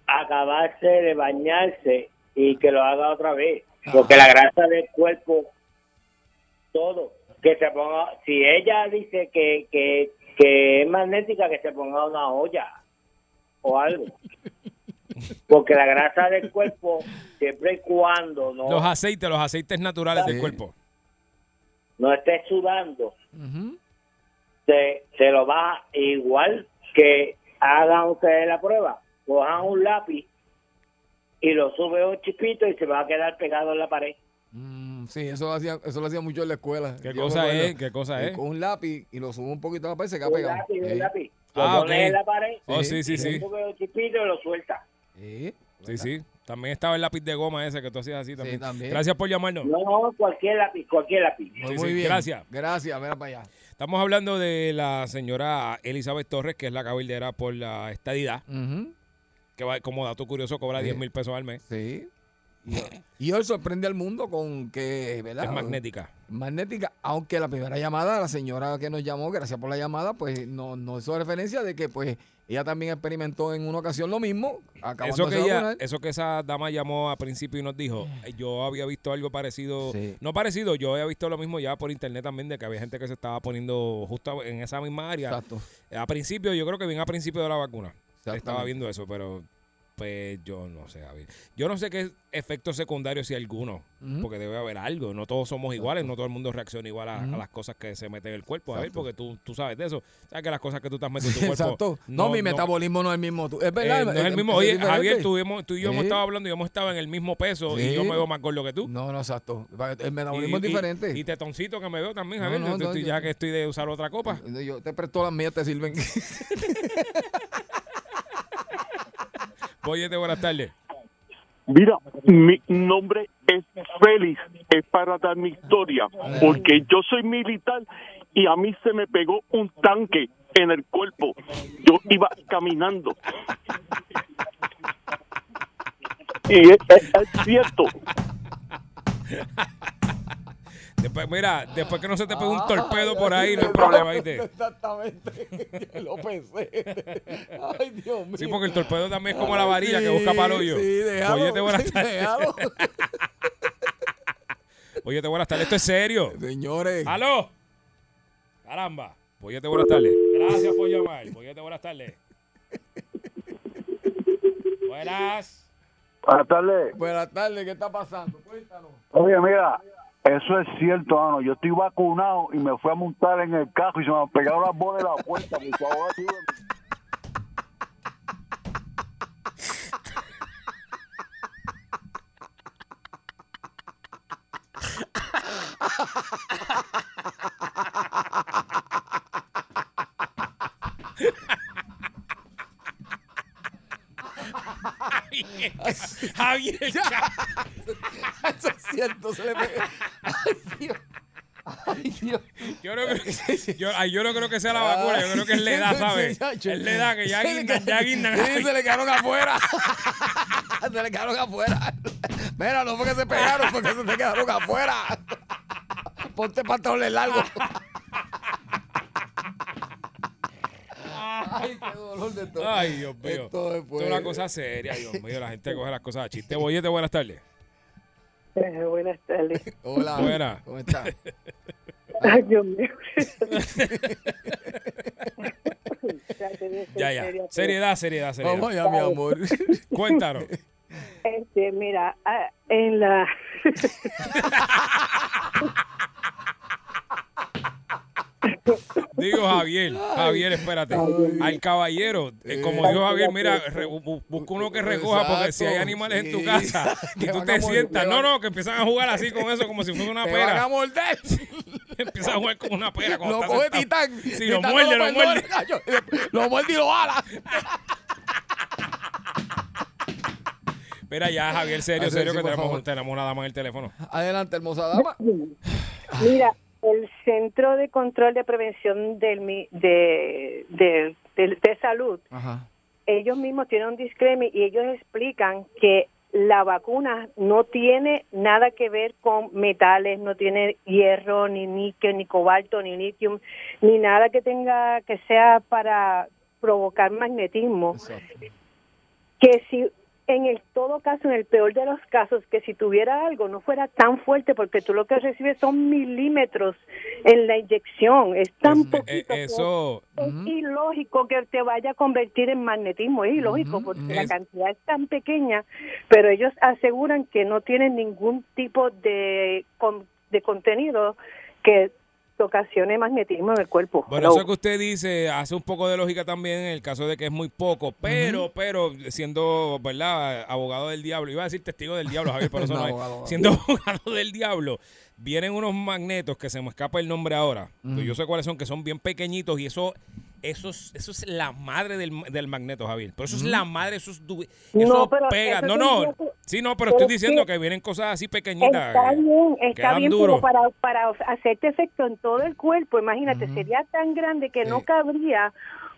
acabarse de bañarse y que lo haga otra vez. Porque la grasa del cuerpo, todo, que se ponga, si ella dice que, que, que es magnética, que se ponga una olla o algo. porque la grasa del cuerpo, siempre y cuando no, Los aceites, los aceites naturales del cuerpo. no esté sudando. Se, se lo va igual que hagan ustedes la prueba. Cojan un lápiz y lo sube un chispito y se va a quedar pegado en la pared. Mm, sí, eso lo, hacía, eso lo hacía mucho en la escuela. ¿Qué Yo cosa es? ¿Qué cosa es? Con un lápiz y lo subo un poquito a la pared y se queda Un pegado. lápiz, un lápiz. Lo Ah, pones ok. en la pared, Oh, sí, sí, sí. sube un chispito y lo suelta. eh, Sí, sí. También estaba el lápiz de goma ese que tú hacías así también. también. Gracias por llamarnos. No, cualquier lápiz, cualquier lápiz. Muy, Sí, muy sí, bien. gracias. Gracias, mira para allá. Estamos hablando de la señora Elizabeth Torres, que es la cabildera por la estadidad, que va, como dato curioso cobra Sí. 10 mil pesos al mes. Sí. Y, y hoy sorprende al mundo con que, ¿verdad? Es magnética. Magnética, aunque la primera llamada, la señora que nos llamó, gracias por la llamada, pues no, no hizo referencia de que pues ella también experimentó en una ocasión lo mismo. Eso que, ella, eso que esa dama llamó a principio y nos dijo, eh, yo había visto algo parecido, Sí. no parecido, yo había visto lo mismo ya por internet también, de que había gente que se estaba poniendo justo en esa misma área. Exacto. A principio, yo creo que bien a principio de la vacuna. Estaba viendo eso, pero pues yo no sé, Javier. Yo no sé qué efectos secundarios si alguno, porque debe haber algo. No todos somos iguales, no todo el mundo reacciona igual a, las cosas que se meten en el cuerpo, Javier, porque tú, tú sabes de eso. Sabes que las cosas que tú estás metiendo en tu cuerpo. Exacto. No, mi metabolismo no es el mismo. Es eh, verdad. no es el mismo. Oye. Javier, tú, tú y yo hemos estado hablando y hemos estado en el mismo peso y yo me veo más gordo que tú. No, no, exacto. El metabolismo Y- es y- diferente. Y, tetoncito que me veo también, Javier. no, Yo no, estoy- yo- ya que estoy de usar otra copa. Yo te presto las mías, te sirven. Boyete, buenas tardes. Mira, mi nombre es Félix, es para dar mi historia, porque yo soy militar y a mí se me pegó un tanque en el cuerpo. Yo iba caminando. Y es, cierto. Después, mira, después que no se te pegue un torpedo por ahí, no hay problema, ¿viste? Exactamente. Lo pensé. Ay, Dios mío. Sí, porque el torpedo también es como la varilla que busca para el hoyo. Sí, déjalo. Boyete, buenas tardes. déjalo. Boyete, buenas tardes. Esto es serio. Señores. ¡Aló! Caramba. Boyete, buenas tardes. Gracias por llamar. Boyete, buenas tardes. Buenas. Buenas tardes. Buenas tardes, ¿qué está pasando? Cuéntanos. Oye, mira, eso es cierto, mano. Yo estoy vacunado y me fui a montar en el carro y se me pegaron las bolas de la puerta. Javier. Eso es cierto, se le pega. Ay, Dios. Ay, Dios. Yo no, creo que, yo, ay, yo no creo que sea la vacuna, yo creo que es la edad, ¿sabes? Es la edad que ya guindan, ya guindan. Sí, se le quedaron afuera. se le quedaron afuera. Mira, no fue que se pegaron, fue que se te quedaron afuera. Ponte pantalones largos. Ay, qué dolor de todo. Ay, Dios mío. Esto es una cosa seria, Dios mío. La gente coge las cosas a chiste. Boyete, buenas tardes. Eh, buenas tardes. Hola. Buena. ¿Cómo estás? Ay, Dios mío. Ya, ya. Seriedad, seriedad, seriedad. Vamos allá, mi amor. Cuéntanos. Este, mira, ah, en la... Digo Javier, Javier, espérate. Al caballero, eh, como dijo Javier, mira, re- bu- busca uno que recoja porque si hay animales en tu casa y Te tú te sientas, no, no, que empiezan a jugar así con eso como si fuera una Te van a pera. morder. Empiezan a jugar con una pera. cuando Lo coge sentado. Titán. Sí, lo muerde, lo muerde. Lo muerde y lo ala. Mira ya, Javier, serio, serio, sí, que tenemos, tenemos una dama en el teléfono. Adelante, hermosa dama. Mira, el Centro de Control de Prevención del, mi- de, de, de, de Salud, Ajá. ellos mismos tienen un disclaimer y ellos explican que la vacuna no tiene nada que ver con metales, no tiene hierro, ni níquel, ni cobalto, ni litio, ni nada que tenga que sea para provocar magnetismo. Que si en el todo caso, en el peor de los casos, que si tuviera algo no fuera tan fuerte, porque tú lo que recibes son milímetros en la inyección. Es tan Eh, poquito que eso, es ilógico que te vaya a convertir en magnetismo, es ilógico porque la Es- cantidad es tan pequeña, pero ellos aseguran que no tienen ningún tipo de, de contenido que te ocasione magnetismo en el cuerpo. Bueno, Hello. eso que usted dice hace un poco de lógica también en el caso de que es muy poco, pero, pero siendo, ¿verdad? Abogado del diablo, iba a decir testigo del diablo, Javier, pero eso No, no es. abogado. Siendo abogado del diablo, vienen unos magnetos que se me escapa el nombre ahora. que Yo sé cuáles son, que son bien pequeñitos y eso, eso, es, eso es la madre del, del magneto, Javier. Pero eso es la madre, eso es du- No, eso pero pega. eso No, no. que- Sí, no, pero pero estoy es diciendo que- que vienen cosas así pequeñitas. Está eh, bien, está bien, pero para, para hacerte efecto en todo el cuerpo, imagínate, sería tan grande que no cabría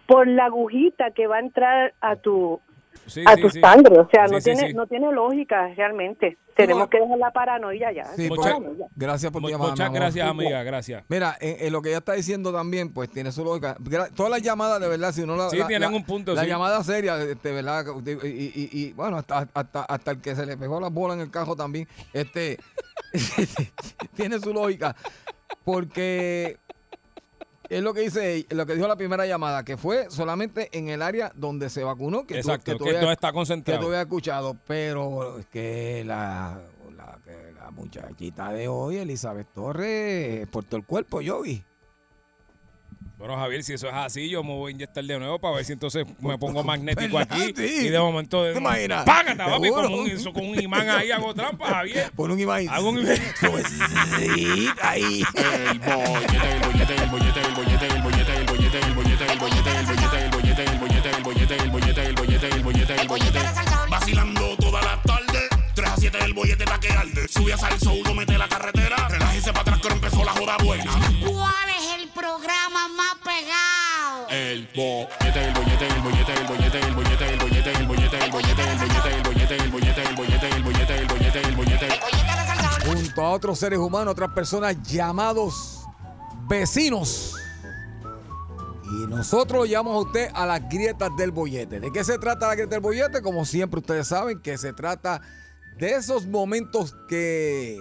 por la agujita que va a entrar a tu Sí, a sí, tu sí. sangre, o sea, Sí, no sí, tiene sí. no tiene lógica realmente. Tenemos que dejar la paranoia ya. Sí, Muchas- porque- gracias por llamada, Muchas gracias, amiga, gracias. Mira, en, en lo que ella está diciendo también, pues tiene su lógica. Todas las llamadas, de verdad, si uno la. Sí, la- tienen la- un punto, La sí. llamada seria, de de verdad. Y, y- y- y, bueno, hasta, hasta, hasta el que se le pegó la bola en el cajo también. Este. tiene su lógica. Porque. Es lo que dice, lo que dijo la primera llamada, que fue solamente en el área donde se vacunó, que tú- Exacto, que tú que todo está que tú concentrado. habías escuchado, pero es que la, la, que la muchachita de hoy, Elizabeth Torres, por todo el cuerpo, yo vi. Bueno, Javier, si eso es así, yo me voy a inyectar de nuevo para ver si entonces me pongo magnético aquí. Sí. Y de momento. ¿Te imaginas? ¡Págata, papi! Como un, eso, con un imán ahí hago trampa, Javier. Pon un imán. Hago un imán. Suavecita ahí. El bollete, el bollete, el bollete, el bollete, el bollete, el bollete, el bollete, el bollete, el bollete, el bollete, el bollete, el bollete, el bollete, el bollete, el bollete, el bollete. Vacilando toda la tarde. 3 a 7 el bollete pa' que arde. Sube a salso, uno mete la carretera. Relájese para atrás que empezó la joda buena. ¿Cuál es el programa? El bollete, el bollete, el bollete, el bollete, el bollete, el bollete, el bollete, el bollete, el bollete, el bollete, el bollete, el bollete, el bollete, el bollete, el bollete. Junto a otros seres humanos, otras personas llamados vecinos. Y nosotros lo llamamos a usted a las grietas del bollete. ¿De qué se trata la grieta del bollete? Como siempre ustedes saben que se trata de esos momentos que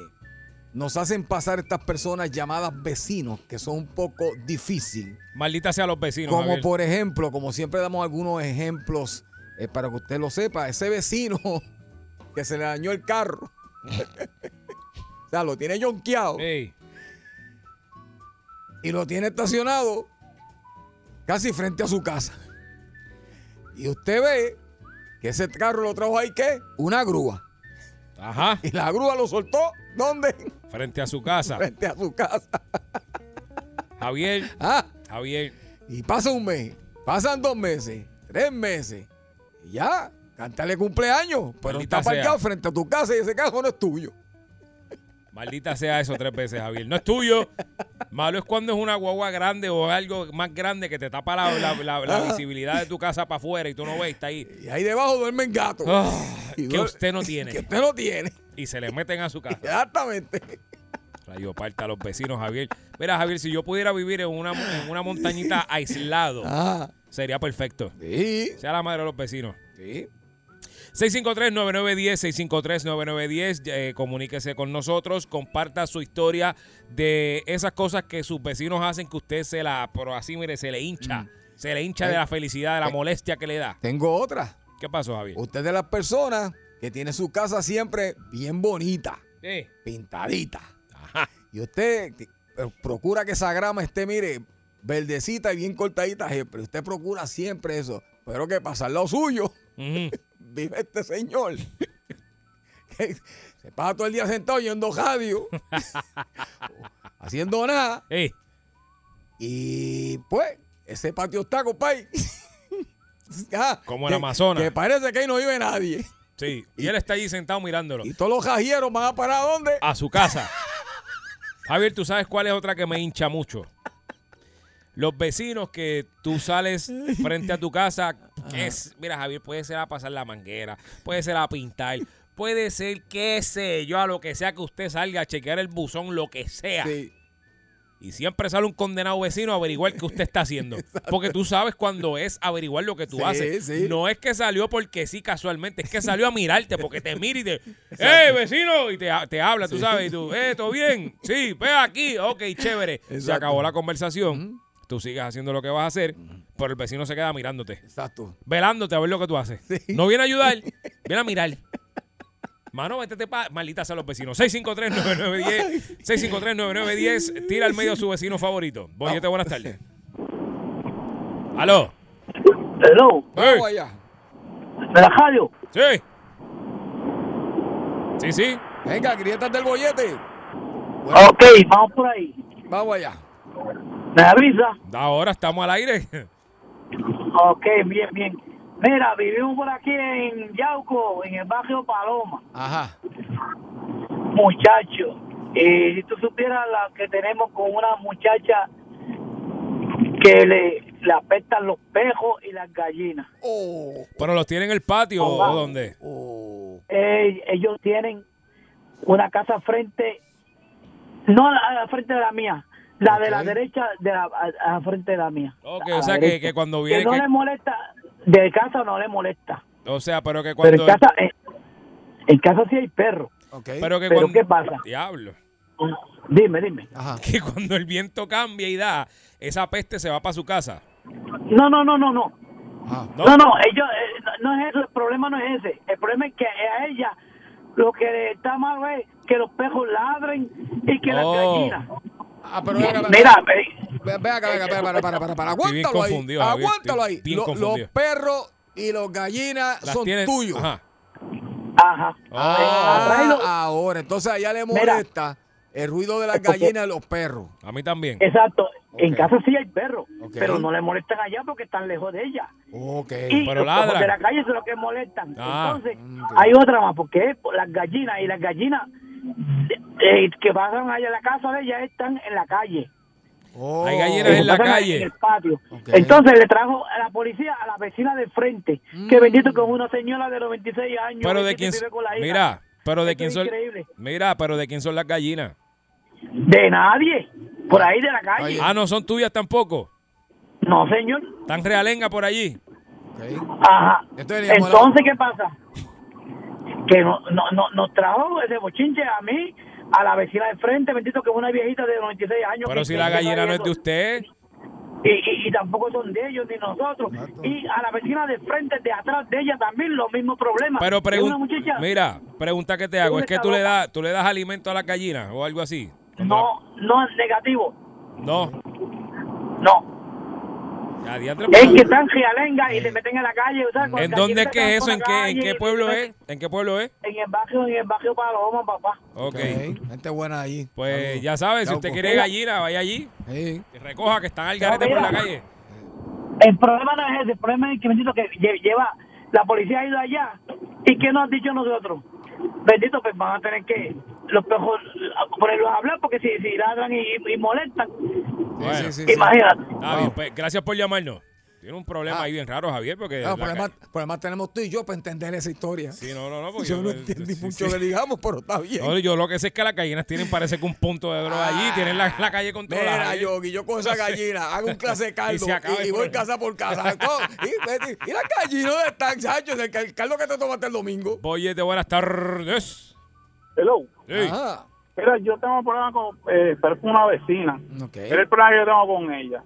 nos hacen pasar estas personas llamadas vecinos, que son un poco difícil. Maldita sea los vecinos. Como Javier. por ejemplo, como siempre damos algunos ejemplos eh, para que usted lo sepa, ese vecino que se le dañó el carro. o sea, lo tiene yonqueado y lo tiene estacionado casi frente a su casa. Y usted ve que ese carro lo trajo ahí, ¿qué? Una grúa. Ajá. Y la grúa lo soltó, ¿dónde? Frente a su casa. Frente a su casa. Javier, Ah, Javier. y pasa un mes, pasan dos meses, tres meses, y ya, cántale cumpleaños, pero Maldita está parqueado sea. frente a tu casa y ese carro no es tuyo. Maldita sea eso tres veces, Javier. No es tuyo. Malo es cuando es una guagua grande o algo más grande que te tapa la, la- la- la visibilidad de tu casa para afuera y tú no ves, está ahí. Y ahí debajo duermen gatos. Ah, que usted no Que tiene. usted no tiene. Y se le meten a su casa. Exactamente. Rayo parta a los vecinos, Javier. Mira, Javier, si yo pudiera vivir en una, en una montañita aislado, Ah, sería perfecto. sí, Sea la madre de los vecinos. sí. 653-9910, 653-9910, eh, comuníquese con nosotros, comparta su historia de esas cosas que sus vecinos hacen que usted se la, pero así mire, se le hincha, se le hincha de la felicidad, de la eh. molestia que le da. Tengo otra. ¿Qué pasó, Javier? Usted es de las personas que tiene su casa siempre bien bonita, Sí. pintadita. Ajá. Y usted eh, procura que esa grama esté, mire, verdecita y bien cortadita siempre. Usted procura siempre eso. Pero que pasa al lado suyo. Vive este señor. que se pasa todo el día sentado oyendo radio, haciendo nada. Y pues, ese patio está, compadre. Ah, Como el que- Amazonas. Que parece que ahí no vive nadie. sí. Y él está allí sentado mirándolo. Y todos los jajieros van a parar a dónde? A su casa. Javier, ¿tú sabes cuál es otra que me hincha mucho? Los vecinos que tú sales frente a tu casa, que es, mira Javier, puede ser a pasar la manguera, puede ser a pintar, puede ser, qué sé yo, a lo que sea que usted salga a chequear el buzón, lo que sea. Sí. Y siempre sale un condenado vecino a averiguar qué usted está haciendo. Porque tú sabes cuándo es averiguar lo que tú Sí, haces. sí. No es que salió porque sí casualmente, es que salió a mirarte porque te mira y te, ¡eh, vecino! Y te, te habla, tú sabes, y tú, ¡eh, todo bien! Sí, ve aquí, ok, chévere. Se acabó la conversación. Tú sigues haciendo lo que vas a hacer, pero el vecino se queda mirándote. Exacto. Velándote a ver lo que tú haces. No viene a ayudar, viene a mirar. Mano, métete pa... Maldita sea los vecinos. 653-9910. 653-9910. Tira al medio a su vecino favorito. Boyete, buenas tardes. ¿Aló? Hello, Vamos allá. ¿de la radio? Sí. Sí, sí. Venga, grietas del bollete. Ok, vamos por ahí. Vamos allá. ¿Me avisa? Ahora estamos al aire. Ok, bien, bien. Mira, vivimos por aquí en Yauco, en el barrio Paloma. Ajá. Muchacho, eh, si tú supieras la que tenemos con una muchacha que le, le apestan los pejos y las gallinas. Oh, ¿Pero los tiene en el patio o dónde? oh. Eh, ellos tienen una casa frente, no a la, a la frente de la mía, la de la derecha de la, a, frente de la mía. Ok, o sea que, que cuando Que viene... no que- le molesta, de casa no le molesta. o sea, pero que Pero cuando... en casa, en, en casa sí hay perro. Ok. Pero que Pero cuando... ¿qué pasa? Diablo. Dime, dime. Ajá. Que cuando el viento cambia y da, esa peste se va para su casa. No, no, no, no, no. Ajá. ¿No? No, no, ellos, eh, no, no es eso, el problema no es ese. El problema es que a ella lo que le está mal es que los perros ladren y que las Oh. gallinas. Ah, pero venga, venga, Mira, eh, Ve, ve acá, venga, para, para, para, para, Aguántalo ahí. Aguántalo ahí. bien Lo- confundido. los perros y los gallinas Las son tuyos. Ajá. ajá. Ah, Atrae los- Ah, ahora. Entonces a ella le Mira. molesta el ruido de las gallinas y los perros. a mí también. Exacto. En casa sí hay perros, pero no le molestan allá porque están lejos de ella. Ok. Y Pero los ladran. perros de la calle son los que molestan. Ah. Entonces, Ok. hay otra más, porque es por las gallinas y las gallinas eh, que pasan allá en la casa de ella están en la calle. Oh. Hay gallinas en la calle. En el patio. Entonces le trajo a la policía a la vecina de frente, que Mm. bendito con una señora de 96 años. Pero de quién... Mira, pero de Esto quién son... increíble. Mira, pero de quién son las gallinas. De nadie. Por ahí de la calle. Ah, no son tuyas tampoco. No, señor. Están realenga por allí. Ajá. A Entonces, ¿qué pasa? Que no, no, no, nos trajo ese bochinche a mí, a la vecina de frente, bendito que es una viejita de 96 años. Pero que- si que la gallina no es de usted. Y, y, y tampoco son de ellos ni nosotros. Y a la vecina de frente, de atrás de ella también los mismos problemas. Pero pregunta, mira, pregunta que te hago, es ¿Dónde que tú le das, tú le das alimento a las gallinas o algo así. No, no es negativo. la- no. No. Es que están gialenga y le meten en la calle. o sea, con ¿En dónde es que que es eso? ¿En qué, en pueblo es? ¿En qué pueblo es? En el barrio, en el barrio Paloma, papá. Ok. Gente buena allí. Pues Saludos. ya sabes, si usted quiere gallina, vaya allí. Sí. Y recoja que están al garete por la calle. El problema no es ese, el problema es que bendito que lle- lleva, la policía ha ido allá. ¿Y qué nos han dicho nosotros? Bendito, pues van a tener que los perros a- ponerlos a hablar porque si, si ladran y, y molestan, Bueno, Sí, sí, sí. imagínate. Está bien, pues, gracias por llamarnos. Tiene un problema Ah. ahí bien raro, Javier, porque... No, la problemas tenemos tú y yo para entender esa historia. Sí, no, no, no. porque yo no pues, entendí sí, mucho sí. que digamos, pero está bien. No, yo lo que sé es que las gallinas tienen, parece que un punto de droga allí, tienen la, la calle controlada. Mira, Javier. Yogi, yo con esa gallina hago un clase de caldo Y se acaba y, el y voy problema. casa por casa. y, y, y las gallinas ¿dónde están, Sacho? El, cal- caldo que te tomaste el domingo. Oye, de buenas tardes. Hello. Mira, yo tengo un problema con, eh, pero con una vecina. Ok. Era el problema que yo tengo con ella.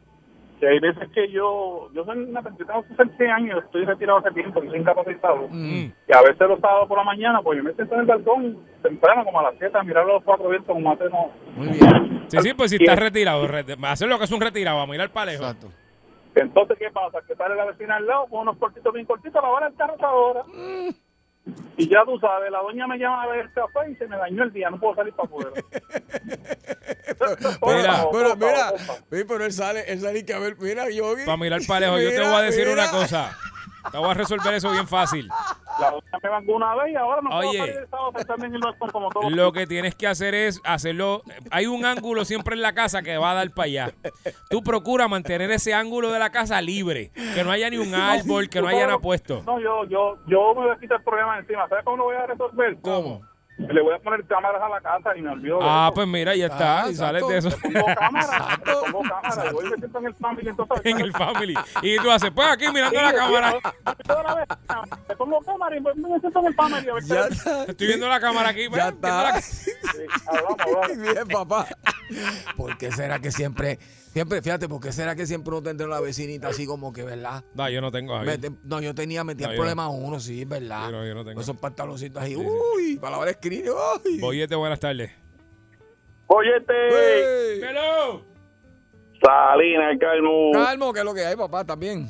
Que hay veces que yo, yo soy una persona, tengo 66 años, estoy retirado hace tiempo, yo soy incapacitado. Mm. Y a veces los sábados por la mañana, pues yo me siento en el balcón temprano, como a las 7, a mirar los cuatro vientos como hace no. Muy bien. Sí, sí, pues si estás es- retirado, re- hacer lo que es un retirado, a mirar para lejos. Exacto. Entonces, ¿qué pasa? Que sale la vecina al lado con unos cortitos bien cortitos, la van el carro hasta ahora. Y ya tú sabes, la doña me llama a ver el café y se me dañó el día, no puedo salir para afuera. Mira. Pero mira, pero él sale, él sale y que a ver, mira, Yogi. Para mirar para lejos, yo te Mira, voy a decir mira. una cosa. Te voy a resolver eso bien fácil. La me una vez y ahora no Oye. puedo el sábado también en el balcón como todos. Lo que tienes que hacer es hacerlo. Hay un ángulo siempre en la casa que va a dar para allá. Tú procura mantener ese ángulo de la casa libre. Que no haya ni un árbol, que no haya nada puesto. No, yo, yo, yo me voy a quitar el problema encima. ¿Sabes cómo lo voy a resolver? ¿Cómo? Le voy a poner cámaras a la casa y me olvido Ah, pues mira, ya está. Ah, y sales de eso. Pongo cámara, le pongo cámara, y voy y me siento en el family, entonces... en el family. Y tú haces, pues aquí mirando la cámara. Toda vez, le pongo cámara y me siento en el family. A ver Ya está. Estoy viendo la cámara aquí. Ya está. Sí. Bien, papá. ¿Por qué será que siempre, siempre, fíjate, por qué será que siempre uno tendrá una vecinita así como que, ¿verdad? No, yo no tengo. Mete- no, yo tenía, metía No, yo problema a uno, sí, ¿verdad? Yo no, yo no tengo. Esos pantaloncitos ahí, Sí, sí. uy, palabra escrita, uy. Boyete, buenas tardes. Oyete, Ey. Hello. Salina, el Calmo. Calmo, que es lo que hay, papá, también.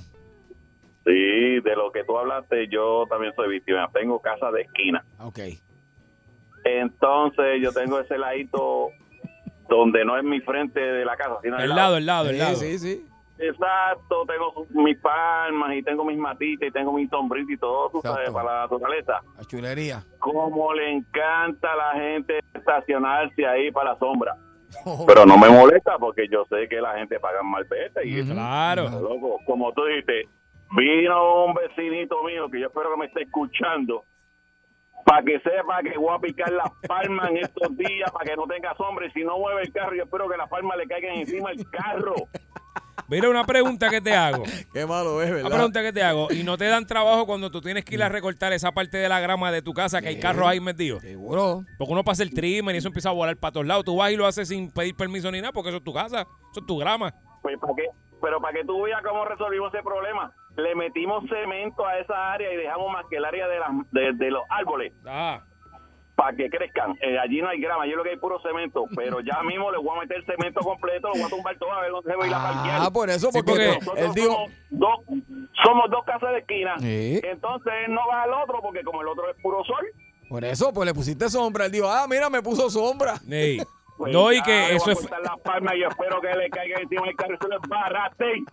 Sí, de lo que tú hablaste, yo también soy víctima. Tengo casa de esquina. Ok. Entonces, yo tengo ese ladito donde no es mi frente de la casa, sino El lado, el lado, el Sí, lado. sí, sí. Exacto, tengo mis palmas y tengo mis matitas y tengo mi sombrita y todo, tú sabes, para la naturaleza. La chulería. Como le encanta a la gente estacionarse ahí para la sombra. Pero no me molesta porque yo sé que la gente paga mal y Ujú. Claro. Loco, como tú dijiste, vino un vecinito mío que yo espero que me esté escuchando para que sepa que voy a picar las palmas en estos días para que no tenga sombra y si no mueve el carro yo espero que las palmas le caigan encima del carro. Mira una pregunta que te hago. Qué malo es, Una ¿verdad? pregunta que te hago. ¿Y no te dan trabajo cuando tú tienes que ir a recortar esa parte de la grama de tu casa que hay carros ahí metidos? Seguro. Porque uno pasa el trimmer y eso empieza a volar para todos lados. Tú vas y lo haces sin pedir permiso ni nada porque eso es tu casa. Eso es tu grama. Pues para qué, pero para que tú veas cómo resolvimos ese problema, le metimos cemento a esa área y dejamos más que el área de, las de, de los árboles Ah. para que crezcan. Eh, allí no hay grama, yo lo que hay puro cemento, pero ya mismo le voy a meter cemento completo, lo voy a tumbar todo a ver dónde se va a ir a parquear. Ah, por eso, Sí, porque, porque- él Nosotros dijo, somos, dos, somos dos casas de esquina. Sí. Entonces él no va al otro porque como el otro es puro sol. por eso, pues le pusiste sombra. Él dijo, ah, mira, me puso sombra. Ey. pues No, y que eso es.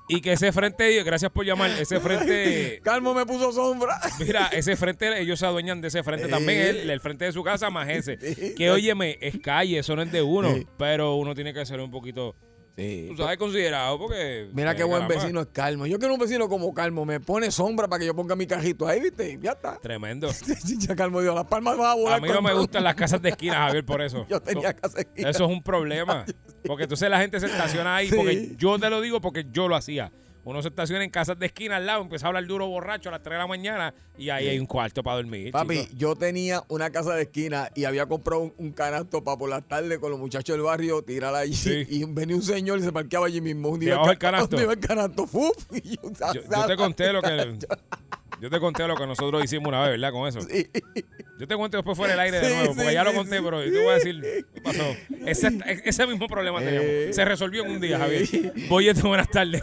y que ese frente, gracias por llamar, ese frente. Calmo me puso sombra. Mira, ese frente, ellos se adueñan de ese frente también, el, el frente de su casa más ese. Que óyeme, es calle, eso no es de uno, pero uno tiene que ser un poquito, Sí. tú sabes, considerado porque... Mira qué buen vecino es Calmo. Yo quiero un vecino como Calmo. Me pone sombra para que yo ponga mi cajito ahí, ¿viste? Y Ya está. Tremendo. ya Calmo dijo, las palmas van a volar. A mí no me gustan las casas de esquina, Javier, por eso. Yo tenía Eso- casa de esquina. Eso es un problema. Porque entonces la gente se estaciona ahí, Sí. porque yo te lo digo porque yo lo hacía. Uno se estaciona en casas de esquina al lado, empieza a hablar duro borracho a las 3 de la mañana y ahí hay un cuarto para dormir. Papi, chico. yo tenía una casa de esquina y había comprado un, un canasto para por la tarde con los muchachos del barrio tirar allí. Sí. Y venía un señor y se parqueaba allí mismo. Un día del canasto. ¿Dónde iba el canasto? ¡Fuf! Y yo, Yo, yo te conté lo que yo te conté lo que nosotros hicimos una vez, ¿verdad? Con eso. Sí. Yo te cuento después fuera del aire de Sí, nuevo, porque sí, ya lo sí, conté, sí. pero yo te voy a decir qué pasó. Ese, ese mismo problema Eh. teníamos. Se resolvió en un día, Javier. Boyete, buenas tardes.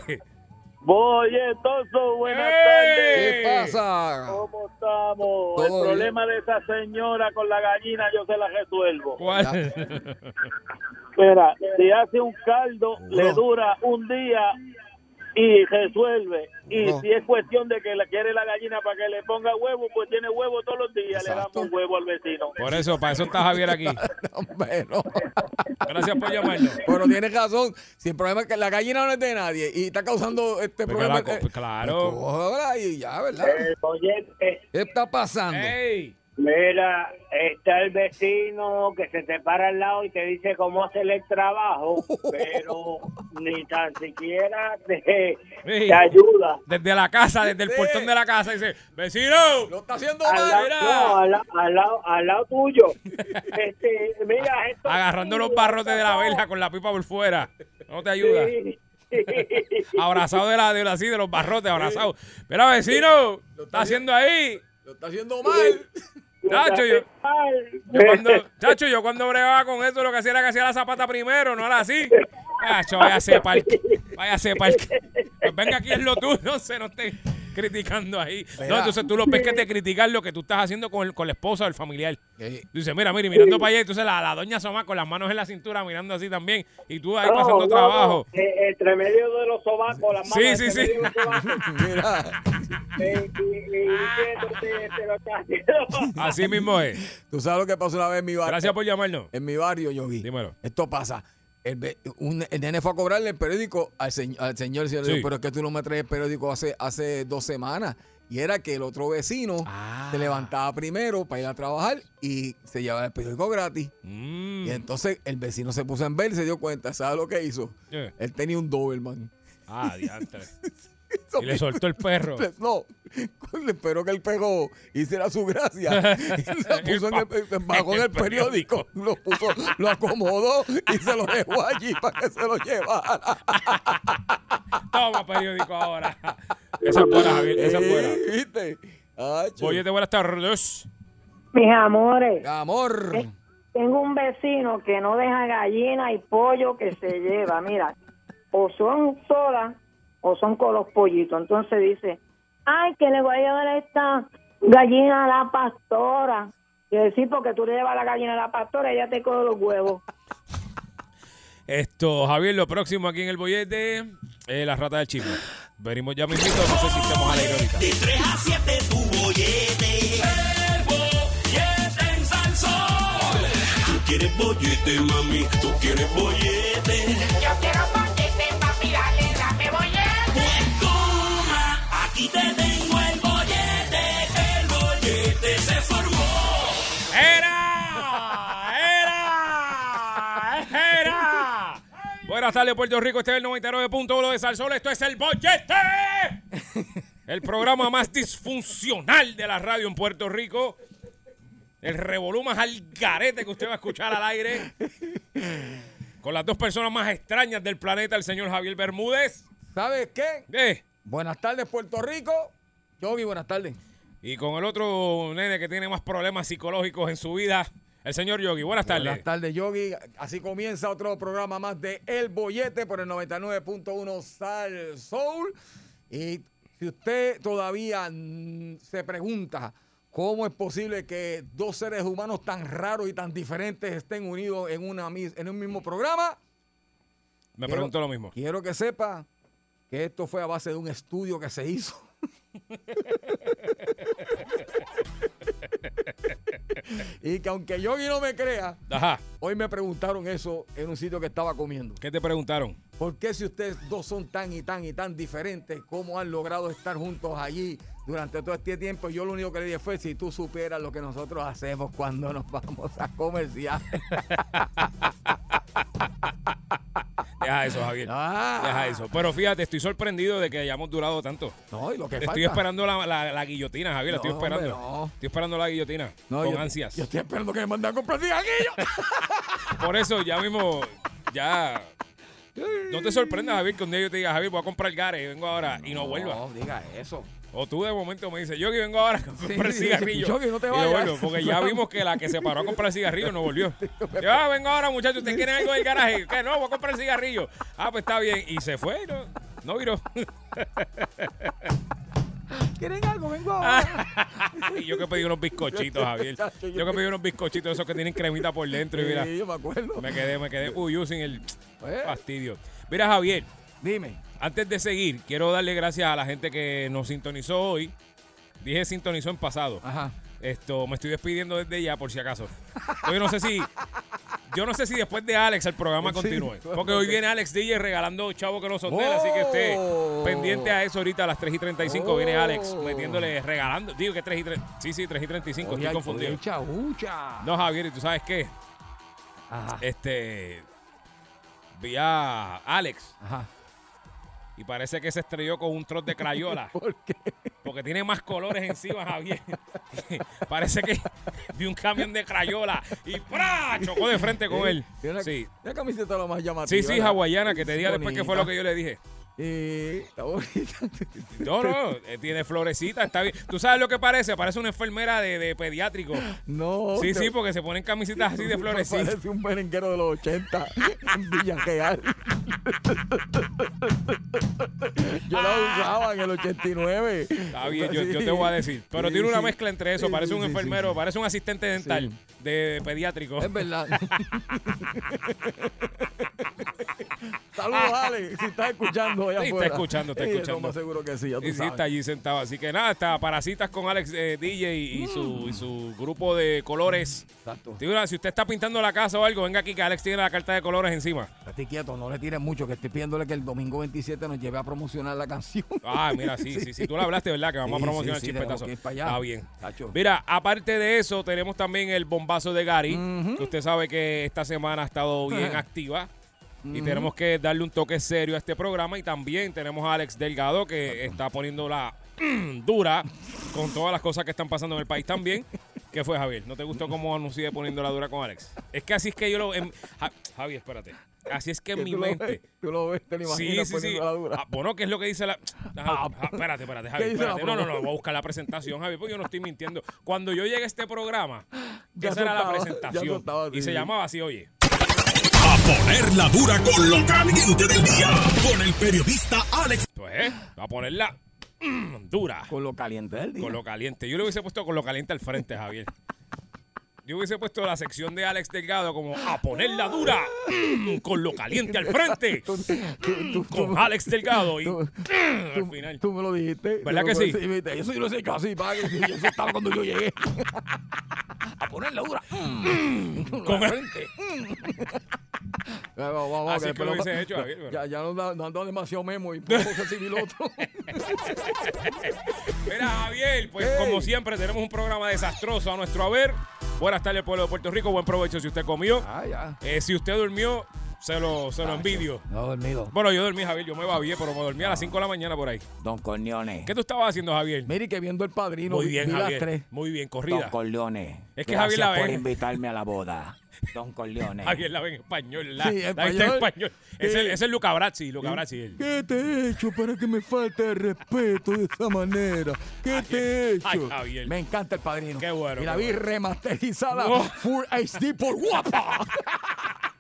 Oye, Toso, buenas ¡Ey! ¿Qué tardes. pasa? ¿Cómo estamos? El bien. problema de esa señora con la gallina yo se la resuelvo. ¿Cuál? Espera, si hace un caldo, le dura un día y resuelve. Y No. si es cuestión de que le quiere la gallina para que le ponga huevo, pues tiene huevo todos los días, le damos huevo al vecino. Por eso, para eso está Javier aquí. Gracias por llamarnos. Pero tienes razón. Si el problema es que la gallina no es de nadie y está causando este problema. la pues claro. pues y ya, ¿verdad? Eh, oye, eh, ¿Qué está pasando? ¡Ey! Mira, está el vecino que se te para al lado y te dice cómo hacer el trabajo, pero ni tan siquiera te, Sí. te ayuda. Desde la casa, desde el Sí. portón de la casa, dice, vecino, Lo está haciendo Al mal. lado, mira. no, al, la- al lado, al lado tuyo. Este, mira, esto agarrando los barrotes de la verja con la pipa por fuera. No te ayuda. Sí. Abrazado de la, de la así, de los barrotes, abrazado. Mira, vecino, ¿qué está haciendo ahí? Lo está haciendo mal. Chacho, yo, cuando, chacho, yo cuando bregaba con eso, lo que hacía era que hacía la zapata primero, no era así. Chacho, váyase pa'l, váyase pa'l. Pues venga aquí es lo tuyo, no sé, no esté criticando ahí. No, entonces tú lo ves que te critican lo que tú estás haciendo con, el- con la esposa o el familiar. Sí. Dice, mira, mira, y mirando para allá, entonces la, la doña Soma con las manos en la cintura mirando así también, y tú ahí No, pasando no, trabajo. no. Eh, entre medio de los sobacos, las Sí, manos sí, sí. medio de los sobacos, Mira, eh. Así mismo es. tú sabes lo que pasó una vez en mi barrio. Gracias por llamarnos. En mi barrio, Yogi. Dímelo. Esto pasa. El, un- el nene fue a cobrarle el periódico al, señ- al señor. Sí. dijo, pero es que tú no me traes el periódico hace, hace dos semanas. Y era que el otro vecino Ah. se levantaba primero para ir a trabajar y se llevaba el periódico gratis. Mm. Y entonces el vecino se puso en ver y se dio cuenta. ¿Sabes lo que hizo? Él tenía un Doberman. Ah, diantre. y le soltó el perro. No, le esperó que el pegó hiciera su gracia. Y la puso en el, bajó en el periódico, lo puso, lo acomodó y se lo dejó allí para que se lo llevara. Toma periódico ahora. Esa es buena, Javier. Esa es buena. Eh, ¿Viste? Acho. Oye, buenas tardes. Mis amores, Amor. tengo un vecino que no deja gallina y pollo que se lleva. Mira, o son solas o son con los pollitos. Entonces dice, ay, que le voy a llevar esta gallina a la pastora. Y decir, porque tú le llevas la gallina a la pastora, ella te coge los huevos. Esto, Javier, lo próximo aquí en el bollete, eh, la rata del chisme. Venimos ya mismito, no sé si estamos al aire ahorita. De 3 a 7 tu bollete. El bollete en Salsón. Tú quieres bollete, mami. Tú quieres bollete. Yo quiero bollete, aquí te tengo el bollete. El bollete se formó. ¡Era! ¡Era! ¡Era! Buenas tardes, Puerto Rico. Este es el 99.1 de Salsol. Esto es el Bollete. El programa más disfuncional de la radio en Puerto Rico. El revolú más al garete que usted va a escuchar al aire. Con las dos personas más extrañas del planeta, el señor Javier Bermúdez. ¿Sabes qué? ¿Qué? Buenas tardes, Puerto Rico. Yogi, buenas tardes. Y con el otro nene que tiene más problemas psicológicos en su vida, el señor Yogi. Buenas tardes. Buenas tardes, Yogi. Así comienza otro programa más de El Bollete por el 99.1 Sal Soul. Y si usted todavía se pregunta cómo es posible que dos seres humanos tan raros y tan diferentes estén unidos en, una, mis- en un mismo programa, Me quiero- pregunto lo mismo. Quiero que sepa que esto fue a base de un estudio que se hizo. y que aunque Yogi no me crea, Ajá. hoy me preguntaron eso en un sitio que estaba comiendo. ¿Qué te preguntaron? ¿Por qué si ustedes dos son tan y tan y tan diferentes, cómo han logrado estar juntos allí durante todo este tiempo? Yo lo único que le dije fue, si tú supieras lo que nosotros hacemos cuando nos vamos a comerciar. Deja eso, Javier. Ah. Deja eso. Pero fíjate, estoy sorprendido de que hayamos durado tanto. No, y lo que Estoy falta. esperando la, la- la guillotina, Javier. la estoy esperando. hombre, no. Estoy esperando la guillotina. No, con yo- ansias. Yo estoy esperando que me manden a comprar cigarrillos. Por eso ya mismo, ya. No te sorprendas, Javier, que un día yo te diga, Javier, voy a comprar Gare, vengo ahora y no vuelva. No, diga eso. O tú de momento me dices, yo que vengo ahora a comprar Sí, cigarrillos. Yogi, no te Y yo vayas. vuelvo, porque ya vimos que la que se paró a comprar cigarrillos no volvió. Yo, ah, vengo ahora, muchachos, ¿ustedes quieren algo del garaje? ¿Qué? No, voy a comprar cigarrillos. Ah, pues está bien. Y se fue, no, no viró. ¿Quieren algo? Vengo ahora. y yo que pedí unos bizcochitos, Javier. Yo que pedí unos bizcochitos esos que tienen cremita por dentro y mira. Sí, yo me acuerdo. Me quedé, me quedé uy, sin el Eh. fastidio. Mira, Javier. Dime. Antes de seguir, quiero darle gracias a la gente que nos sintonizó hoy. Dije sintonizó en pasado. Ajá. Esto, me estoy despidiendo desde ya, por si acaso. Yo no sé si. Yo no sé si después de Alex el programa Sí, continúe. Porque hoy viene Alex DJ regalando chavo que los hoteles, así que esté Oh. pendiente a eso ahorita a las 3 y 35. Viene Alex Oh. metiéndole, regalando. Digo que 3 y 3. Sí, sí, 3 y 35. Oye, estoy confundido. Ucha, ucha. No, Javier, ¿y tú sabes qué? Ajá. Este. Vi a Alex Ajá. Y parece que se estrelló con un trot de crayola. ¿Por qué? Porque tiene más colores encima, Javier. Parece que vi un camión de crayola y ¡pra! chocó de frente con él. Una, Sí, una camiseta lo más llamativa. sí, sí, hawaiana, que te diga después qué fue lo que yo le dije. Eh, está bonita. No, no, eh, tiene florecita, está bien. ¿Tú sabes lo que parece? Parece una enfermera de, de pediátrico. No. Sí, te- sí, porque se ponen camisetas así de florecitas. Parece un merenguero de los 80 en Villa Real. Yo la usaba en el 89. Está bien, yo, yo te voy a decir. Pero Sí, tiene una sí. mezcla entre eso. Parece un enfermero, sí. parece un asistente dental Sí. de pediátrico. Es verdad. Saludos, Alex, si estás escuchando allá Sí, está escuchando, está escuchando. Lo más seguro que sí, ya tú Y sí, sabes. está allí sentado. Así que nada, está para citas con Alex eh, DJ y, y su, y su grupo de colores. Exacto. Digo, si usted está pintando la casa o algo, venga aquí que Alex tiene la carta de colores encima. Estate quieto, no le tires mucho, que estoy pidiéndole que el domingo 27 nos lleve a promocionar la canción. Ah, mira, sí, sí, sí. Tú lo hablaste, ¿verdad? Que vamos Sí, a promocionar el chispetazo. Está bien. Tacho. Mira, aparte de eso, tenemos también el bombazo de Gary. que usted sabe que esta semana ha estado bien Y tenemos que darle un toque serio a este programa. Y también tenemos a Alex Delgado, que está poniendo la dura con todas las cosas que están pasando en el país también. ¿Qué fue, Javier? ¿No te gustó cómo anuncié poniendo la dura con Alex? Es que así es que yo lo... en- Ja- Javier, espérate. Así es que en mi mente... ves, tú lo ves, te lo Sí, imaginas sí, sí. la dura. Ah, bueno, ¿qué es lo que dice la...? Ah, ah, espérate, espérate, espérate. No, no, no, voy a buscar la presentación, Javier, porque yo no estoy mintiendo. Cuando yo llegué a este programa, Ya esa era la presentación. soltaba, Y sí. se llamaba así, oye. A poner la dura con lo caliente del día. Con el periodista Alex. Pues, ¿eh? Va a ponerla mm, dura. Con lo caliente del día. Con lo caliente. Yo le hubiese puesto con lo caliente al frente, Javier. Yo hubiese puesto la sección de Alex Delgado como a ponerla dura mm, con lo caliente al frente. con Alex Delgado y mm, al final. Tú me lo dijiste. ¿Verdad que sí? Eso yo lo sé casi, para que eso estaba cuando yo llegué. a ponerla dura. Con Con el- frente. Vamos, vamos, Así que lo hubiese hecho, Javier, Ya, ya nos, da- nos han dado demasiado memo y poco recibir otro. Mira, Javier, pues como siempre tenemos un programa desastroso a nuestro haber. Buenas tardes, pueblo de Puerto Rico. Buen provecho si usted comió. Ah, ya. Eh, si usted durmió, se lo, se lo envidio. No dormido. Bueno, yo dormí, Javier. Yo me bien, pero me dormí a las 5 de la mañana por ahí. Don Corleone. ¿Qué tú estabas haciendo, Javier? Mire que viendo el padrino. Muy bien, vi las Javier. tres. Muy bien, Don corrida. Corleone. Es que Javier gracias la por ve. invitarme a la boda. Don Corleone. Javier la ve en español. La, Sí, la viste en español. español. Es el, es el Luca Brazzi, Luca Brazzi. él. ¿Qué te he hecho para que me falte el respeto de esa manera? ¿Qué te he hecho? Ay, Javier. Me encanta el padrino. Qué bueno, Y la vi bueno. remasterizada Oh. Full HD por guapa.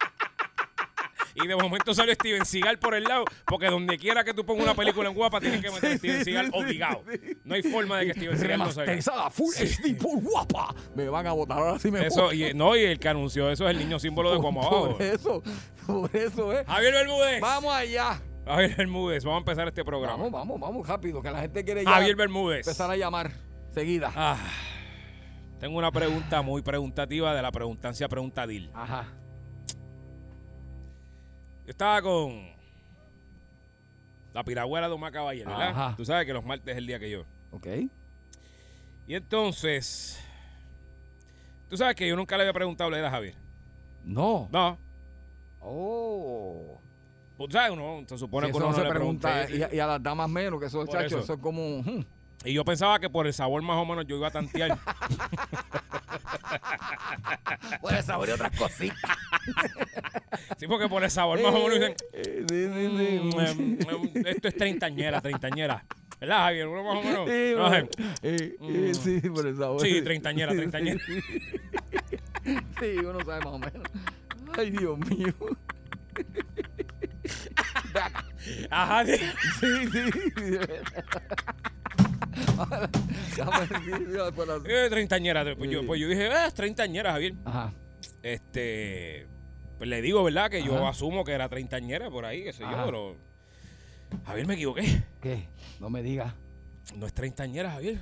Y de momento salió Steven Seagal por el lado, porque donde quiera que tú pongas una película en guapa, tienes que meter a Steven Seagal obligado. No hay forma de que Steven Seagal no salga. Full HD por guapa. Me van a votar ahora sí me Eso, y, no, y el que anunció eso es el niño símbolo de Cuamo Abajo. Por eso, por eso, ¿eh? Javier Bermúdez. Vamos allá. Javier Bermúdez, vamos a empezar este programa. Vamos, vamos, vamos rápido, que la gente quiere ya Javier Bermúdez. empezar a llamar seguida. Ah, tengo una pregunta muy preguntativa de la preguntancia preguntadil. Ajá. Yo estaba con la piragüera de Omar Caballero, ¿verdad? Ajá. Tú sabes que los martes es el día que yo. Ok. Y entonces, tú sabes que yo nunca le había preguntado la edad a Javier. No. No. Oh. Pues, ¿sabes? Uno se supone Sí, que uno no se le pregunta. pregunta. Y, a- y a las damas menos, que eso, Por chacho, eso. eso es como. hmm. Y yo pensaba que por el sabor más o menos yo iba a tantear. Puede saber otras cositas. sí, porque por el sabor más o menos dicen, sí, sí, sí. "Mm, em, em, esto es treintañera, treintañera. ¿Verdad, Javier? Uno más o menos. Sí, no bueno, sé. eh, eh, sí, por el sabor. Sí, treintañera, treintañera. Sí, Sí, uno sabe más o menos. Ay, Dios mío. Ajá, sí. Sí, sí. Eh, treintañera. Pues, yo, pues yo dije, ah, es treintañera, Javier. Ajá. Este. Pues le digo, ¿verdad? Que yo Ajá. asumo que era treintañera por ahí, qué sé yo, pero. Javier, me equivoqué. ¿Qué? No me digas No es treintañera, Javier.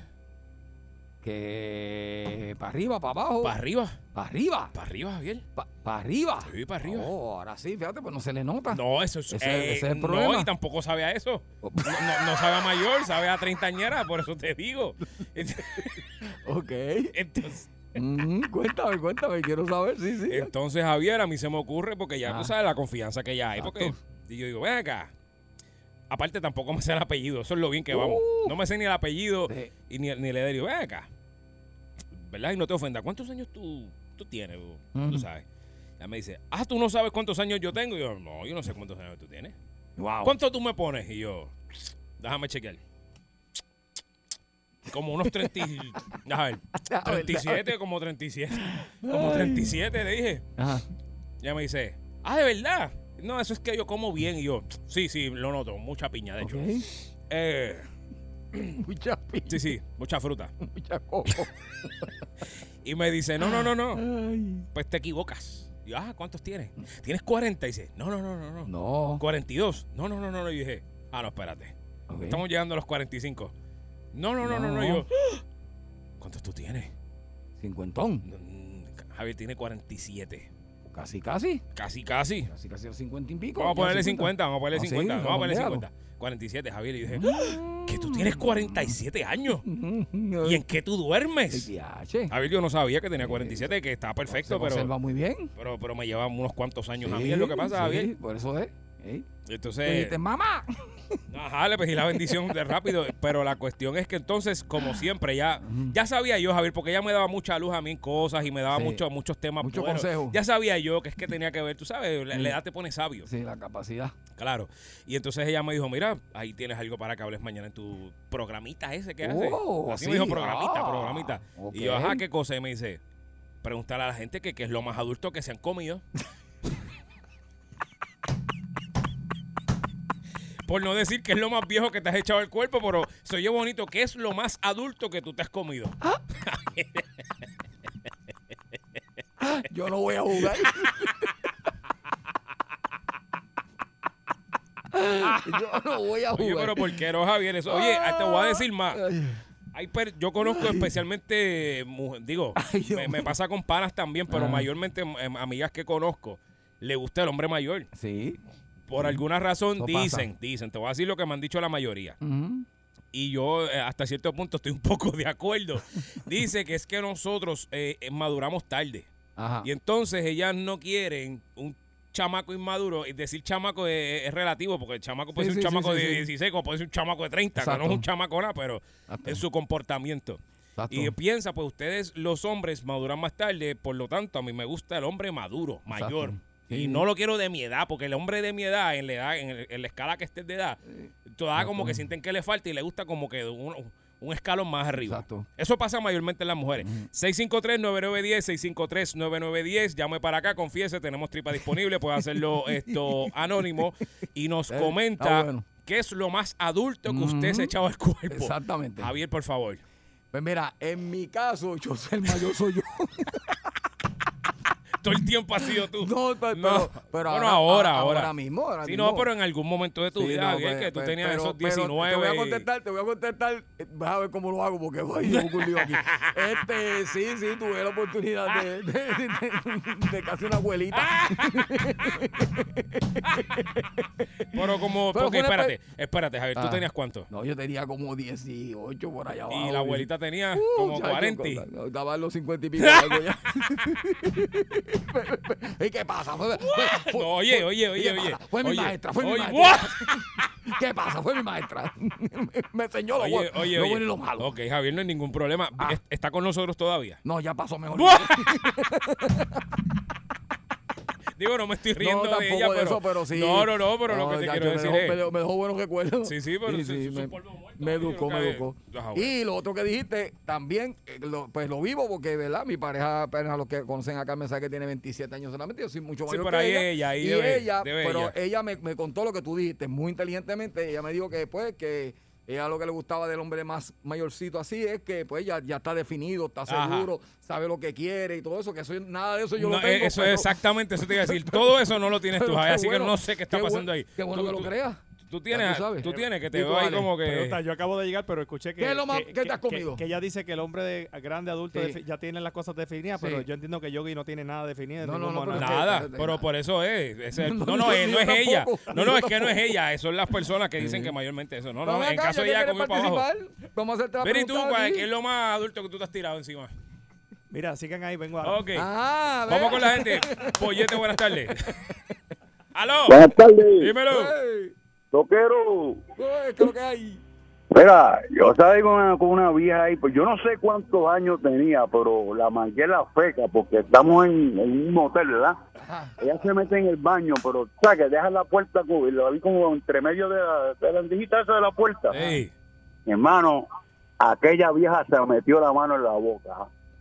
Que para arriba, para abajo. Para arriba. Para arriba. Para arriba, Javier. Para arriba. Sí, para arriba. Oh, ahora sí, fíjate, pues no se le nota. No, eso es, Ese- eh, ese es el No, problema. Oh. y tampoco sabe a eso. No, no- no sabe a mayor, sabe a treintañera, por eso te digo. Ok. Entonces, Mm, cuéntame, cuéntame, quiero saber, sí, sí. entonces, Javier, a mí se me ocurre porque ya Ah. tú sabes la confianza que ya hay. Porque, y yo digo, ven acá. Aparte, tampoco me sé el apellido. Eso es lo bien que vamos. Uh. No me sé ni el apellido y ni, ni le digo, ven acá. ¿Verdad? Y no te ofenda. ¿Cuántos años tú, tú tienes? Tú Ujú. sabes. Ya me dice, ah, tú no sabes cuántos años yo tengo. Y yo, no, yo no sé cuántos años tú tienes. Wow. ¿Cuánto tú me pones? Y yo, déjame chequear. Como unos 30, y- a ver, A ver, 37, como 37. Como 37, le dije. Ajá. Ya me dice, ah, ¿de verdad? No, eso es que yo como bien. Y yo, sí, sí, lo noto, mucha piña, de hecho. Eh, Mucha pi- sí, sí, mucha fruta. mucha coco. Y me dice, no, no, no, no. Ay. Pues te equivocas. Y yo, ah, ¿cuántos tienes? ¿Tienes 40? Y dice, no, no, no, no, no. No. 42. No, no, no, no, no. Y dije, ah, no, espérate. Estamos llegando a los 45. No, no, no, no, no. Y yo, ¿cuántos tú tienes? Cincuentón. Mm, Javier tiene 47. Casi, casi. Casi, casi. Casi, casi los 50 y pico. Vamos a ponerle 50, vamos a ponerle Ah, sí, 50, vamos a ponerle déjalo. 50. 47, Javier. Y dije, "Ah, que tú tienes 47 años. ¿Y en qué tú duermes? Javier, yo no sabía que tenía 47, que estaba perfecto, Se pero, conserva muy bien. pero, pero me lleva unos cuantos años a mí, es lo que pasa, sí, Javier. Por eso es. Ey. ¿Qué Entonces, dijiste, mamá? Ajá, le pedí la bendición de rápido. Pero la cuestión es que entonces, como siempre, ya, ya sabía yo, Javier, porque ella me daba mucha luz a mí en cosas y me daba Sí. mucho- muchos temas. Mucho buenos. consejo. Ya sabía yo que es que tenía que ver, tú sabes, la, Mm. la edad te pone sabio. Sí, la capacidad. Claro. Y entonces ella me dijo, mira, ahí tienes algo para que hables mañana en tu programita ese que haces. Oh, Así sí. me dijo, programita, Ah, programita. Y yo, ajá, ¿qué cosa? Y me dice, preguntarle a la gente que qué es lo más adulto que se han comido. Por no decir que es lo más viejo que te has echado al cuerpo, pero se oye bonito. ¿Qué es lo más adulto que tú te has comido? Yo no voy a jugar. Yo no voy a Oye, jugar. pero ¿por qué no, Javier? Eso, oye, te voy a decir más. Hay per- yo conozco especialmente, mu- digo, me, me pasa con panas también, pero Ajá. mayormente em, amigas que conozco, le gusta el hombre mayor. Sí. Por alguna razón Eso dicen, pasa. dicen, te voy a decir lo que me han dicho la mayoría. Y yo eh, hasta cierto punto estoy un poco de acuerdo. Dice que es que nosotros eh, maduramos tarde. Ajá. Y entonces ellas no quieren un chamaco inmaduro. Y decir chamaco es, es relativo, porque el chamaco puede Sí, ser un sí, chamaco sí, de sí. 16 como puede ser un chamaco de 30, que no es Exacto. un chamaco nada, pero en su comportamiento. Exacto. Y piensa, pues ustedes los hombres maduran más tarde, por lo tanto a mí me gusta el hombre maduro, mayor. Y no lo quiero de mi edad, porque el hombre de mi edad, en la edad, en, el- en la escala que estés de edad, todavía como que sienten que le falta y le gusta como que un, un escalón más arriba. Exacto. Eso pasa mayormente en las mujeres. 653-9910, 653-9910. Llame para acá, confiese, tenemos tripa disponible, puede hacerlo esto anónimo y nos Eh, comenta bueno. qué es lo más adulto que usted se ha echado al cuerpo. Exactamente. Javier, por favor. Pues mira, en mi caso, yo soy el mayor, soy yo. Todo el tiempo has sido tú. No, pero, No. pero Bueno, ahora, ahora, ahora. ahora mismo. Ahora Sí, mismo. no, pero en algún momento de tu Sí, vida, no, pues, que tú pues, tenías esos pero 19. Te voy a contestar, te voy a contestar. eh, Vas a ver cómo lo hago porque voy yo un lío aquí. Este, sí, sí, tuve la oportunidad de, de, de- de casi una abuelita. Pero como, porque espérate, espérate, Javier, ¿tú Ah. tenías cuánto? No, yo tenía como 18 por allá abajo. Y la abuelita tenía Uh, como chacho, 40. y- no, Estaba en los 50 y pico. ¿Y qué pasa? Fue- fue- fue- No, oye, oye, ¿y oye, oye. Fue mi Oye, maestra, fue mi maestra. what? ¿Qué pasa? Fue mi maestra. Me enseñó lo, Oye, lo bueno y lo malo. Ok, Javier, no hay ningún problema. Ah. ¿Es- ¿Está con nosotros todavía? No, ya pasó mejor. Digo, no me estoy riendo no, de tampoco ella, de pero, eso, pero sí. No, no, no, pero lo que te quiero me decir dejó- es... Me dejó, buenos recuerdos. Sí, sí, pero Sí, sí, me, un polvo muerto, me educó, me educó. Bueno. Y lo otro que dijiste, también, eh, lo- pues lo vivo porque, ¿verdad? Mi pareja, apenas los que conocen acá, me sabe que tiene 27 años solamente. Yo soy mucho Sí, mayor pero que ahí ella. ella, ahí y debe- ella, debe pero ella. ella, me, me contó lo que tú dijiste muy inteligentemente. Ella me dijo que, pues, que ella lo que le gustaba del hombre más mayorcito así es que, pues, ya, ya está definido, está Ajá. seguro, sabe lo que quiere y todo eso, que eso, nada de eso yo No, lo tengo. eh, eso pero- es exactamente, eso te iba a decir. Todo eso no lo tienes tú, así que no sé qué está qué pasando ahí. Qué bueno Tú- que lo creas. Tú tienes, tú sabes. tú tienes, que te ¿Y tú, veo ahí como que... Pregunta, yo acabo de llegar, pero escuché que. ¿Qué es lo más que te has comido? Que, ella dice que el hombre de, grande adulto Sí. defi- ya tiene las cosas definidas, Sí. pero yo entiendo que Yogi no tiene nada definido. No, no, no, pero que- Nada, pero por eso es. es- No, no, no, no, es, ni no yo es ella. No, no, es que no es ella. Son las personas que dicen que mayormente eso. No, no, en caso de ella que comió para abajo. Vamos a hacerte la Pero ¿y tú, ti. ¿qué es lo más adulto que tú te has tirado encima? Mira, sigan ahí, vengo a. Ok. Ah, Vamos con la gente. Pollete, buenas tardes. ¡Aló! Buenas tardes. Dímelo. Ey, Toquero. ey, ¿Qué es lo que hay? Mira, yo estaba con una, con una vieja ahí, pues yo no sé cuántos años tenía, pero la mangué la feca porque estamos en, en un motel, ¿verdad? Ella se mete en el baño, pero que deja la puerta, y la vi como entre medio de la, de la andijita esa de la puerta. Ey. Hermano, aquella vieja se metió la mano en la boca,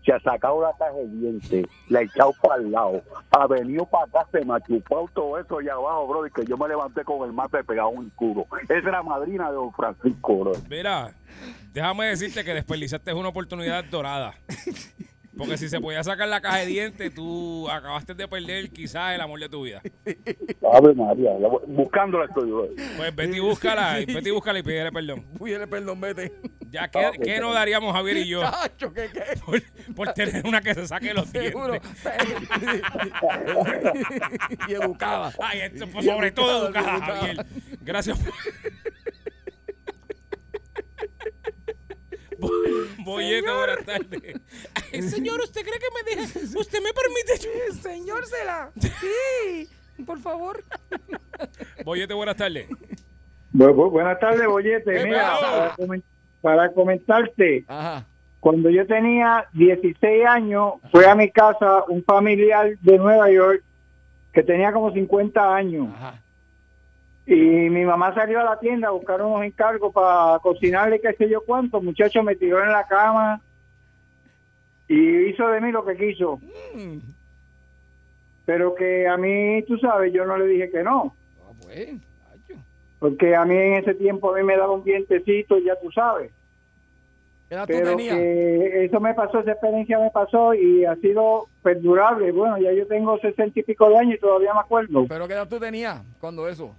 se ha sacado la caja de dientes, la ha echado para el lado, ha venido para acá, se me ha chupado todo eso allá abajo, bro, y que yo me levanté con el mate pegado el culo. Esa es la madrina de don Francisco, bro. Mira, déjame decirte que desperdiciaste una oportunidad dorada. Porque si se podía sacar la caja de dientes, tú acabaste de perder quizás el amor de tu vida. Ave María, la buscándola estoy yo. Pues vete y búscala, y vete y búscala y pídele perdón. Pídele perdón, vete. Ya, ¿qué, qué nos daríamos Javier y yo Chacho, ¿qué, qué? por, por tener una que se saque los Seguro. dientes? y educada. Ay, esto, pues, sobre todo educada, Javier. Gracias. Bo- Bollete, buenas tardes. Señor, ¿usted cree que me deja? ¿Usted me permite? Señor, se la. Sí, por favor. Bollete, buenas tardes. Bu- bu- buenas tardes, Bollete. ¿Qué Mira, para, para comentarte, Ajá. cuando yo tenía 16 años, fue a mi casa un familiar de Nueva York que tenía como 50 años. Y mi mamá salió a la tienda a buscar unos encargos para cocinarle qué sé yo cuánto. Muchacho me tiró en la cama y hizo de mí lo que quiso. Mm. Pero que a mí, tú sabes, yo no le dije que no. Ah, pues. Porque a mí en ese tiempo a mí me daba un dientecito, ya tú sabes. ¿Qué edad tú Pero tenías? que eso me pasó, esa experiencia me pasó y ha sido perdurable. Bueno, ya yo tengo sesenta y pico de años y todavía me acuerdo. ¿Pero qué edad tú tenías cuando eso?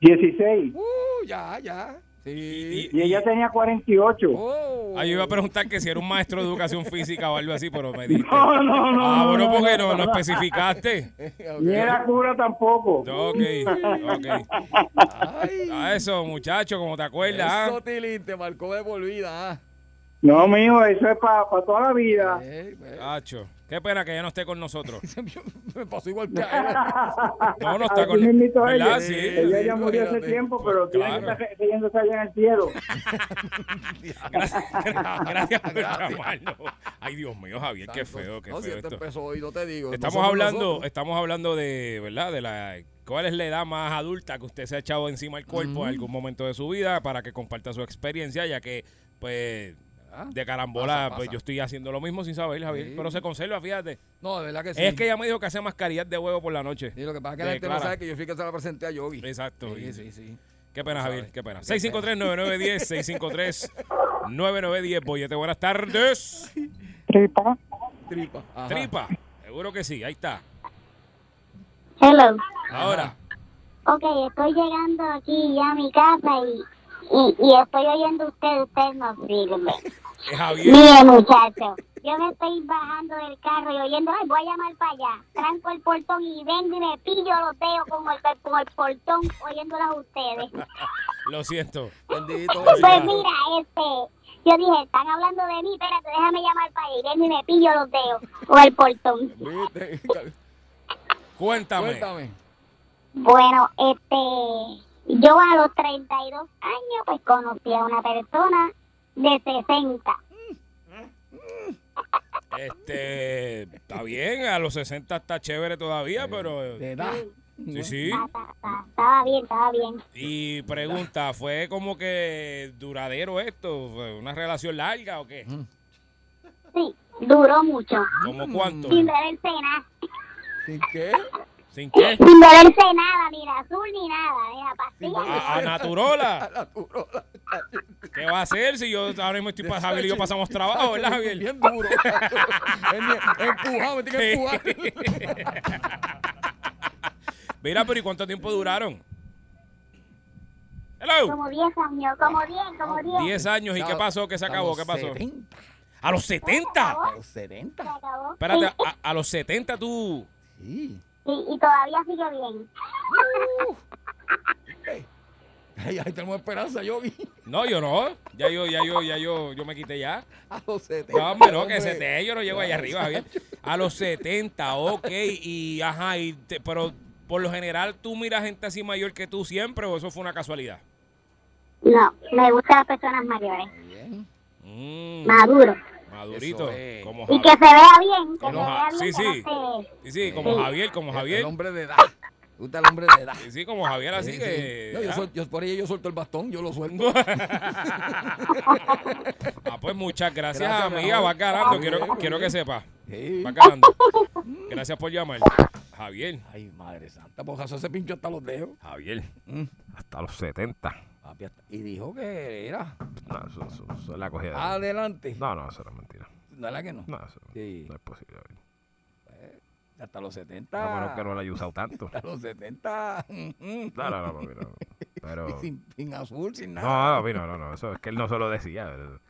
16. Uh, ya, ya. Sí. Y ella tenía 48. Oh. Ah, yo iba a preguntar que si era un maestro de educación física o algo así, pero me dijiste. No, no, no, Ah, no, bueno, no, porque no, no, especificaste. Ni era cura tampoco. Ok, ok. A eso, muchacho, como te acuerdas. ah? Eso, Tilín, te marcó de por vida. ah. No, mijo, eso es para toda la vida. Tacho, qué pena que ya no esté con nosotros. Me pasó igual que a él. No, no está con ¿Verdad? ella. Sí. ella ya murió hace tiempo, pero tiene claro. que estar riéndose allá en el cielo. Gracias por llamarnos. Ay, Dios mío, Javier, qué feo, qué No, si feo esto esto. empezó hoy, no te digo. Estamos hablando, nosotros. estamos hablando de, ¿verdad? De la cuál es la edad más adulta que usted se ha echado encima del cuerpo en algún momento de su vida para que comparta su experiencia, ya que pues de carambola, Pasa, pasa. pues yo estoy haciendo lo mismo sin saber, Javier, Sí. pero se conserva, fíjate. No, de verdad que sí. Es que ella me dijo que hace mascarillas de huevo por la noche. Sí, lo que pasa es que De la gente no sabe que yo fui que se la presenté a Yogi. Exacto. Sí, y- sí, sí. Qué pena, Javier, qué pena. Qué pena. 653-9910, 653-9910. Boyete, buenas tardes. Tripa. Tripa. Ajá. Tripa. Seguro que sí, ahí está. Hello. Ahora. Ok, estoy llegando aquí ya a mi casa y, y, y estoy oyendo ustedes, ustedes no sirven. Javier. Mire, muchacho, yo me estoy bajando del carro y oyendo, ay, voy a llamar para allá. Tranco el portón y vengo y me pillo los dedos con el, con el portón oyéndolas a ustedes. Lo siento. Bendito. Pues mira, este, yo dije, están hablando de mí, espérate, déjame llamar para allá. Y vengo y me pillo los dedos con el portón. Cuéntame. Cuéntame. Bueno, este, yo a los 32 años, pues conocí a una persona de 60. Este, está bien, a los 60 está chévere todavía, pero... De edad. Sí, sí. Estaba bien, estaba bien. Y pregunta, ¿fue como que duradero esto? ¿Fue una relación larga o qué? Sí, duró mucho. ¿Cómo cuánto? Sin beberse nada. ¿Sin qué? ¿Sin qué? Sin beberse nada, mira, azul ni nada, mira, pastilla. ¿A, a Naturola? Naturola. ¿Qué va a hacer si yo ahora mismo estoy para Javier y yo pasamos trabajo, verdad, Javier? Bien duro. Empujado, me tiene que empujar. Mira, pero ¿y cuánto tiempo duraron? Hello. Como 10 años, como 10, como 10. 10 años. ¿Y qué pasó? ¿Qué se A acabó? ¿Qué pasó? 70. ¿A los 70? A los 70. Se acabó. Espérate, a, a los 70 tú... Sí. Y, y todavía sigue bien. Ay, ahí tenemos esperanza, Yogi. No, yo no. Ya yo, ya yo, ya yo, yo me quité ya. A los 70. No, hombre, no, que hombre. 70, yo no llego allá arriba, Javier. A los 70, ok. Y, ajá, y te- pero por lo general, ¿tú miras gente así mayor que tú siempre o eso fue una casualidad? No, me gustan las personas mayores, Mm, maduros. Madurito. Es. Como Y que se vea bien, que Como se Ja- vea bien. sí, sí. Sí, sí, como Sí. Javier, como Javier. El hombre de edad. Gusta el hombre de edad. Sí, sí, como Javier, así Sí, que... No, yo, por ahí yo suelto el bastón, yo lo suelto. Ah, pues muchas gracias, Gracias, mi amiga. Vas ganando, quiero, bien, quiero que bien. Sí. Vas ganando. Gracias por llamar. Javier. Ay, madre santa, porque eso se pinchó hasta los dedos. Javier. Mm. Hasta los 70. Y dijo que era. No, eso, eso- eso es la cogida. Adelante. No, no, eso era mentira. ¿Verdad que no? No, eso Sí. no es posible. Hasta los 70. A menos que no lo haya usado tanto. Hasta los 70. No, no, no, papi, no. Pero. sin, sin azul, sin nada. No, no, papi, no, no, no. Eso es que él no se lo decía. pero,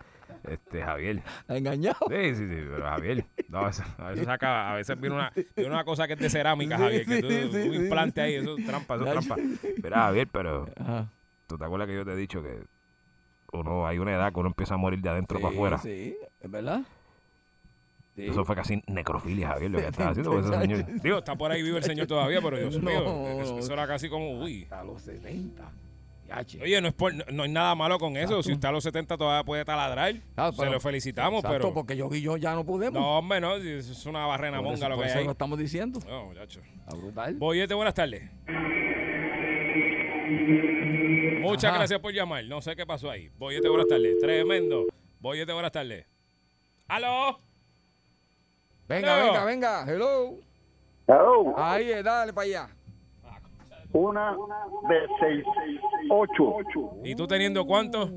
Este, Javier. ¿Engañado? Sí, sí, sí, pero Javier. No, eso- a veces saca, a veces viene una, viene una cosa que es de cerámica, Javier, que tú, Sí, sí, un sí. implante ahí, eso es trampa, eso es trampa. Mira, Javier, pero Ajá. Tú te acuerdas que yo te he dicho que uno, hay una edad que uno empieza a morir de adentro para afuera. Sí, es verdad. Sí. Eso fue casi necrofilia, Javier, lo que estaba haciendo con ese señor. Digo, está por ahí vive el señor todavía, pero Dios No, mío, eso, no. eso era casi como, uy. A los 70. Yache. Oye, no, es por- no, no hay nada malo con eso. Si usted a los 70 todavía puede taladrar, Ah, se lo felicitamos, Exacto, pero... porque yo y yo ya no podemos. No, hombre, no, es una barrena Por monga eso- lo por que hay eso ahí. lo estamos diciendo. No, muchacho. Está brutal. Boyete, buenas tardes. Muchas Ajá. gracias por llamar. No sé qué pasó ahí. Boyete, buenas tardes. Tremendo. Boyete, buenas tardes. ¡Aló! Venga, Hello. venga, venga. Hello. Hello. Ahí, eh, dale para allá. Una de seis, ocho. ¿Y tú teniendo cuánto?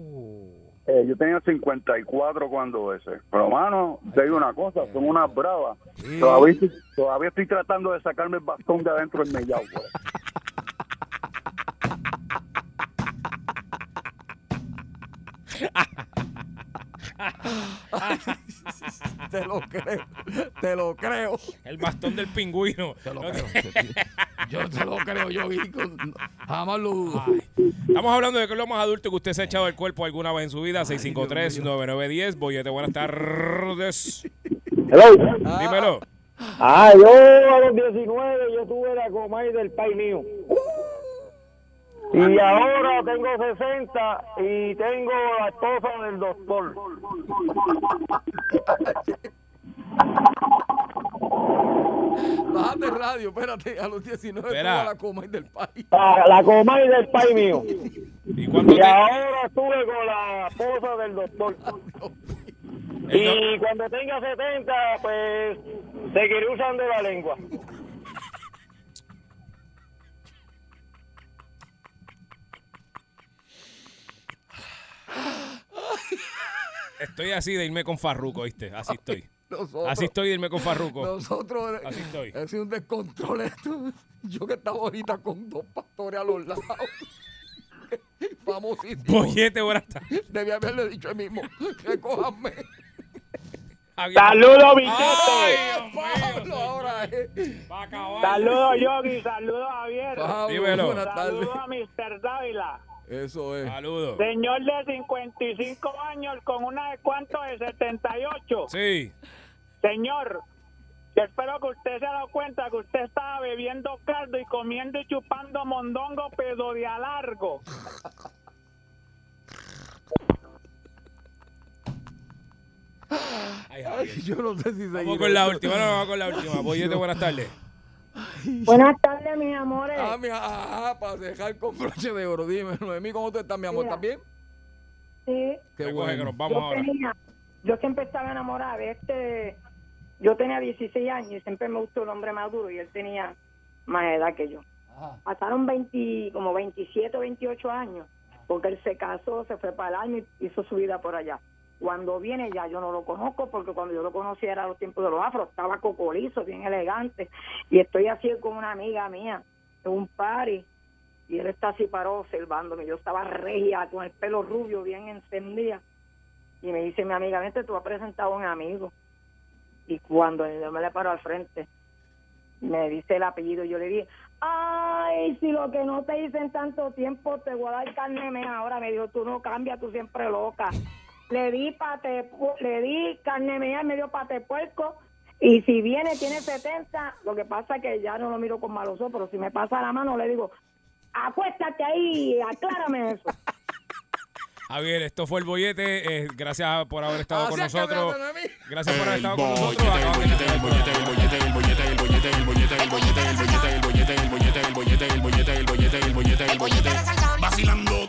Eh, yo tenía 54 cuando ese. Pero, mano, te digo una cosa, son unas bravas. Todavía, estoy- todavía estoy tratando de sacarme el bastón de adentro del mellao. Te lo creo. Te lo creo. El bastón del pingüino. Te lo creo. Yo te lo creo, yo vi con- jamás lo dudo. Estamos hablando de que es lo más adulto que usted se ha echado el cuerpo alguna vez en su vida. 653-9910. Boyete, buenas tardes. Hello. Dímelo. Ah, yo a los 19 yo tuve la comay del país mío. Y ahora tengo 60 y tengo la esposa del doctor. Bájate el radio, espérate, a los 19 Espera. la coma del país. La, la comay del país mío. ¿Y cuánto Y te- ahora estuve con la esposa del doctor. Y cuando tenga 70, pues seguiré usando la lengua. Estoy así de irme con Farruco, ¿viste? Así estoy. Nosotros- Así estoy de irme con Farruco. Nosotros, Así estoy. Sido un descontrol esto. Yo que estaba ahorita con dos pastores a los lados. Famosísimo. Boyete, buenas tardes. Debí haberle dicho él mismo. Recójanme. Saludos. Pablo, ahora es. Saludos, Yogi. Saludos, Javier. Saludos a Mr. Dávila. Eso es. Saludos. Señor de 55 años con una de cuánto de 78. Sí. Señor, yo espero que usted se ha dado cuenta que usted estaba bebiendo caldo y comiendo y chupando mondongo pedo de a largo. Ay, Javier. Yo no sé si Vamos seguir con la última, no, vamos con la última. Boyete, buenas tardes. Buenas tardes, mis amores. Ah, mi, ah, para dejar con broche de oro. Dime, Noemí, ¿cómo tú estás, mi amor? ¿Estás bien? Sí. Qué bueno. que nos vamos yo, ahora. tenía- yo siempre estaba enamorada de este. Yo tenía 16 años y siempre me gustó el hombre maduro y él tenía más edad que yo. Pasaron 20, como 27 o 28 años porque él se casó, se fue para el army y hizo su vida por allá. Cuando viene ya yo no lo conozco porque cuando yo lo conocí era los tiempos de los afros, estaba cocolizo, bien elegante y estoy así con una amiga mía en un party y él está así parado observándome. Yo estaba regia con el pelo rubio bien encendida y me dice mi amiga, vente, tú has presentado a un amigo. Y cuando yo me le paro al frente, me dice el apellido, yo le dije, ay, si lo que no te hice en tanto tiempo te voy a dar carne. Ahora me dijo, tú no cambias, tú siempre loca. Le di pate, pu- le di carne mea, me dio pate puerco. Y si viene, tiene 70, lo que pasa es que ya no lo miro con malos ojos, pero si me pasa la mano, le digo, acuéstate ahí, aclárame eso. Javier, esto fue el bollete. eh, gracias por haber estado con nosotros. Gracias por haber estado con nosotros. bollete, el Acaban de- bollete, el bollete, el bollete, el bollete, el bollete, el bollete, el bollete, el bollete, el bollete, el bollete, el bollete, el bollete, el bollete, el bollete, el bollete. Vacilando.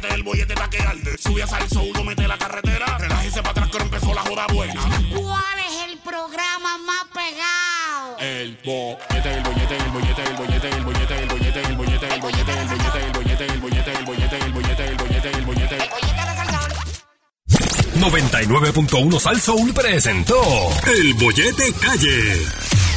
3 a 7 el bollete está que arde. Sube a salso, uno mete la carretera. Relájese para atrás que ahora empezó la joda buena. ¿Cuál es el programa más pegado? El bollete, el bollete, el bollete, el bollete, el bollete, el bollete, el bollete, el bollete, el bollete, el bollete, el bollete, el bollete, el bollete, el bollete, el bollete, el bollete. 99.1 Sal Soul presentó El Bollete Calle.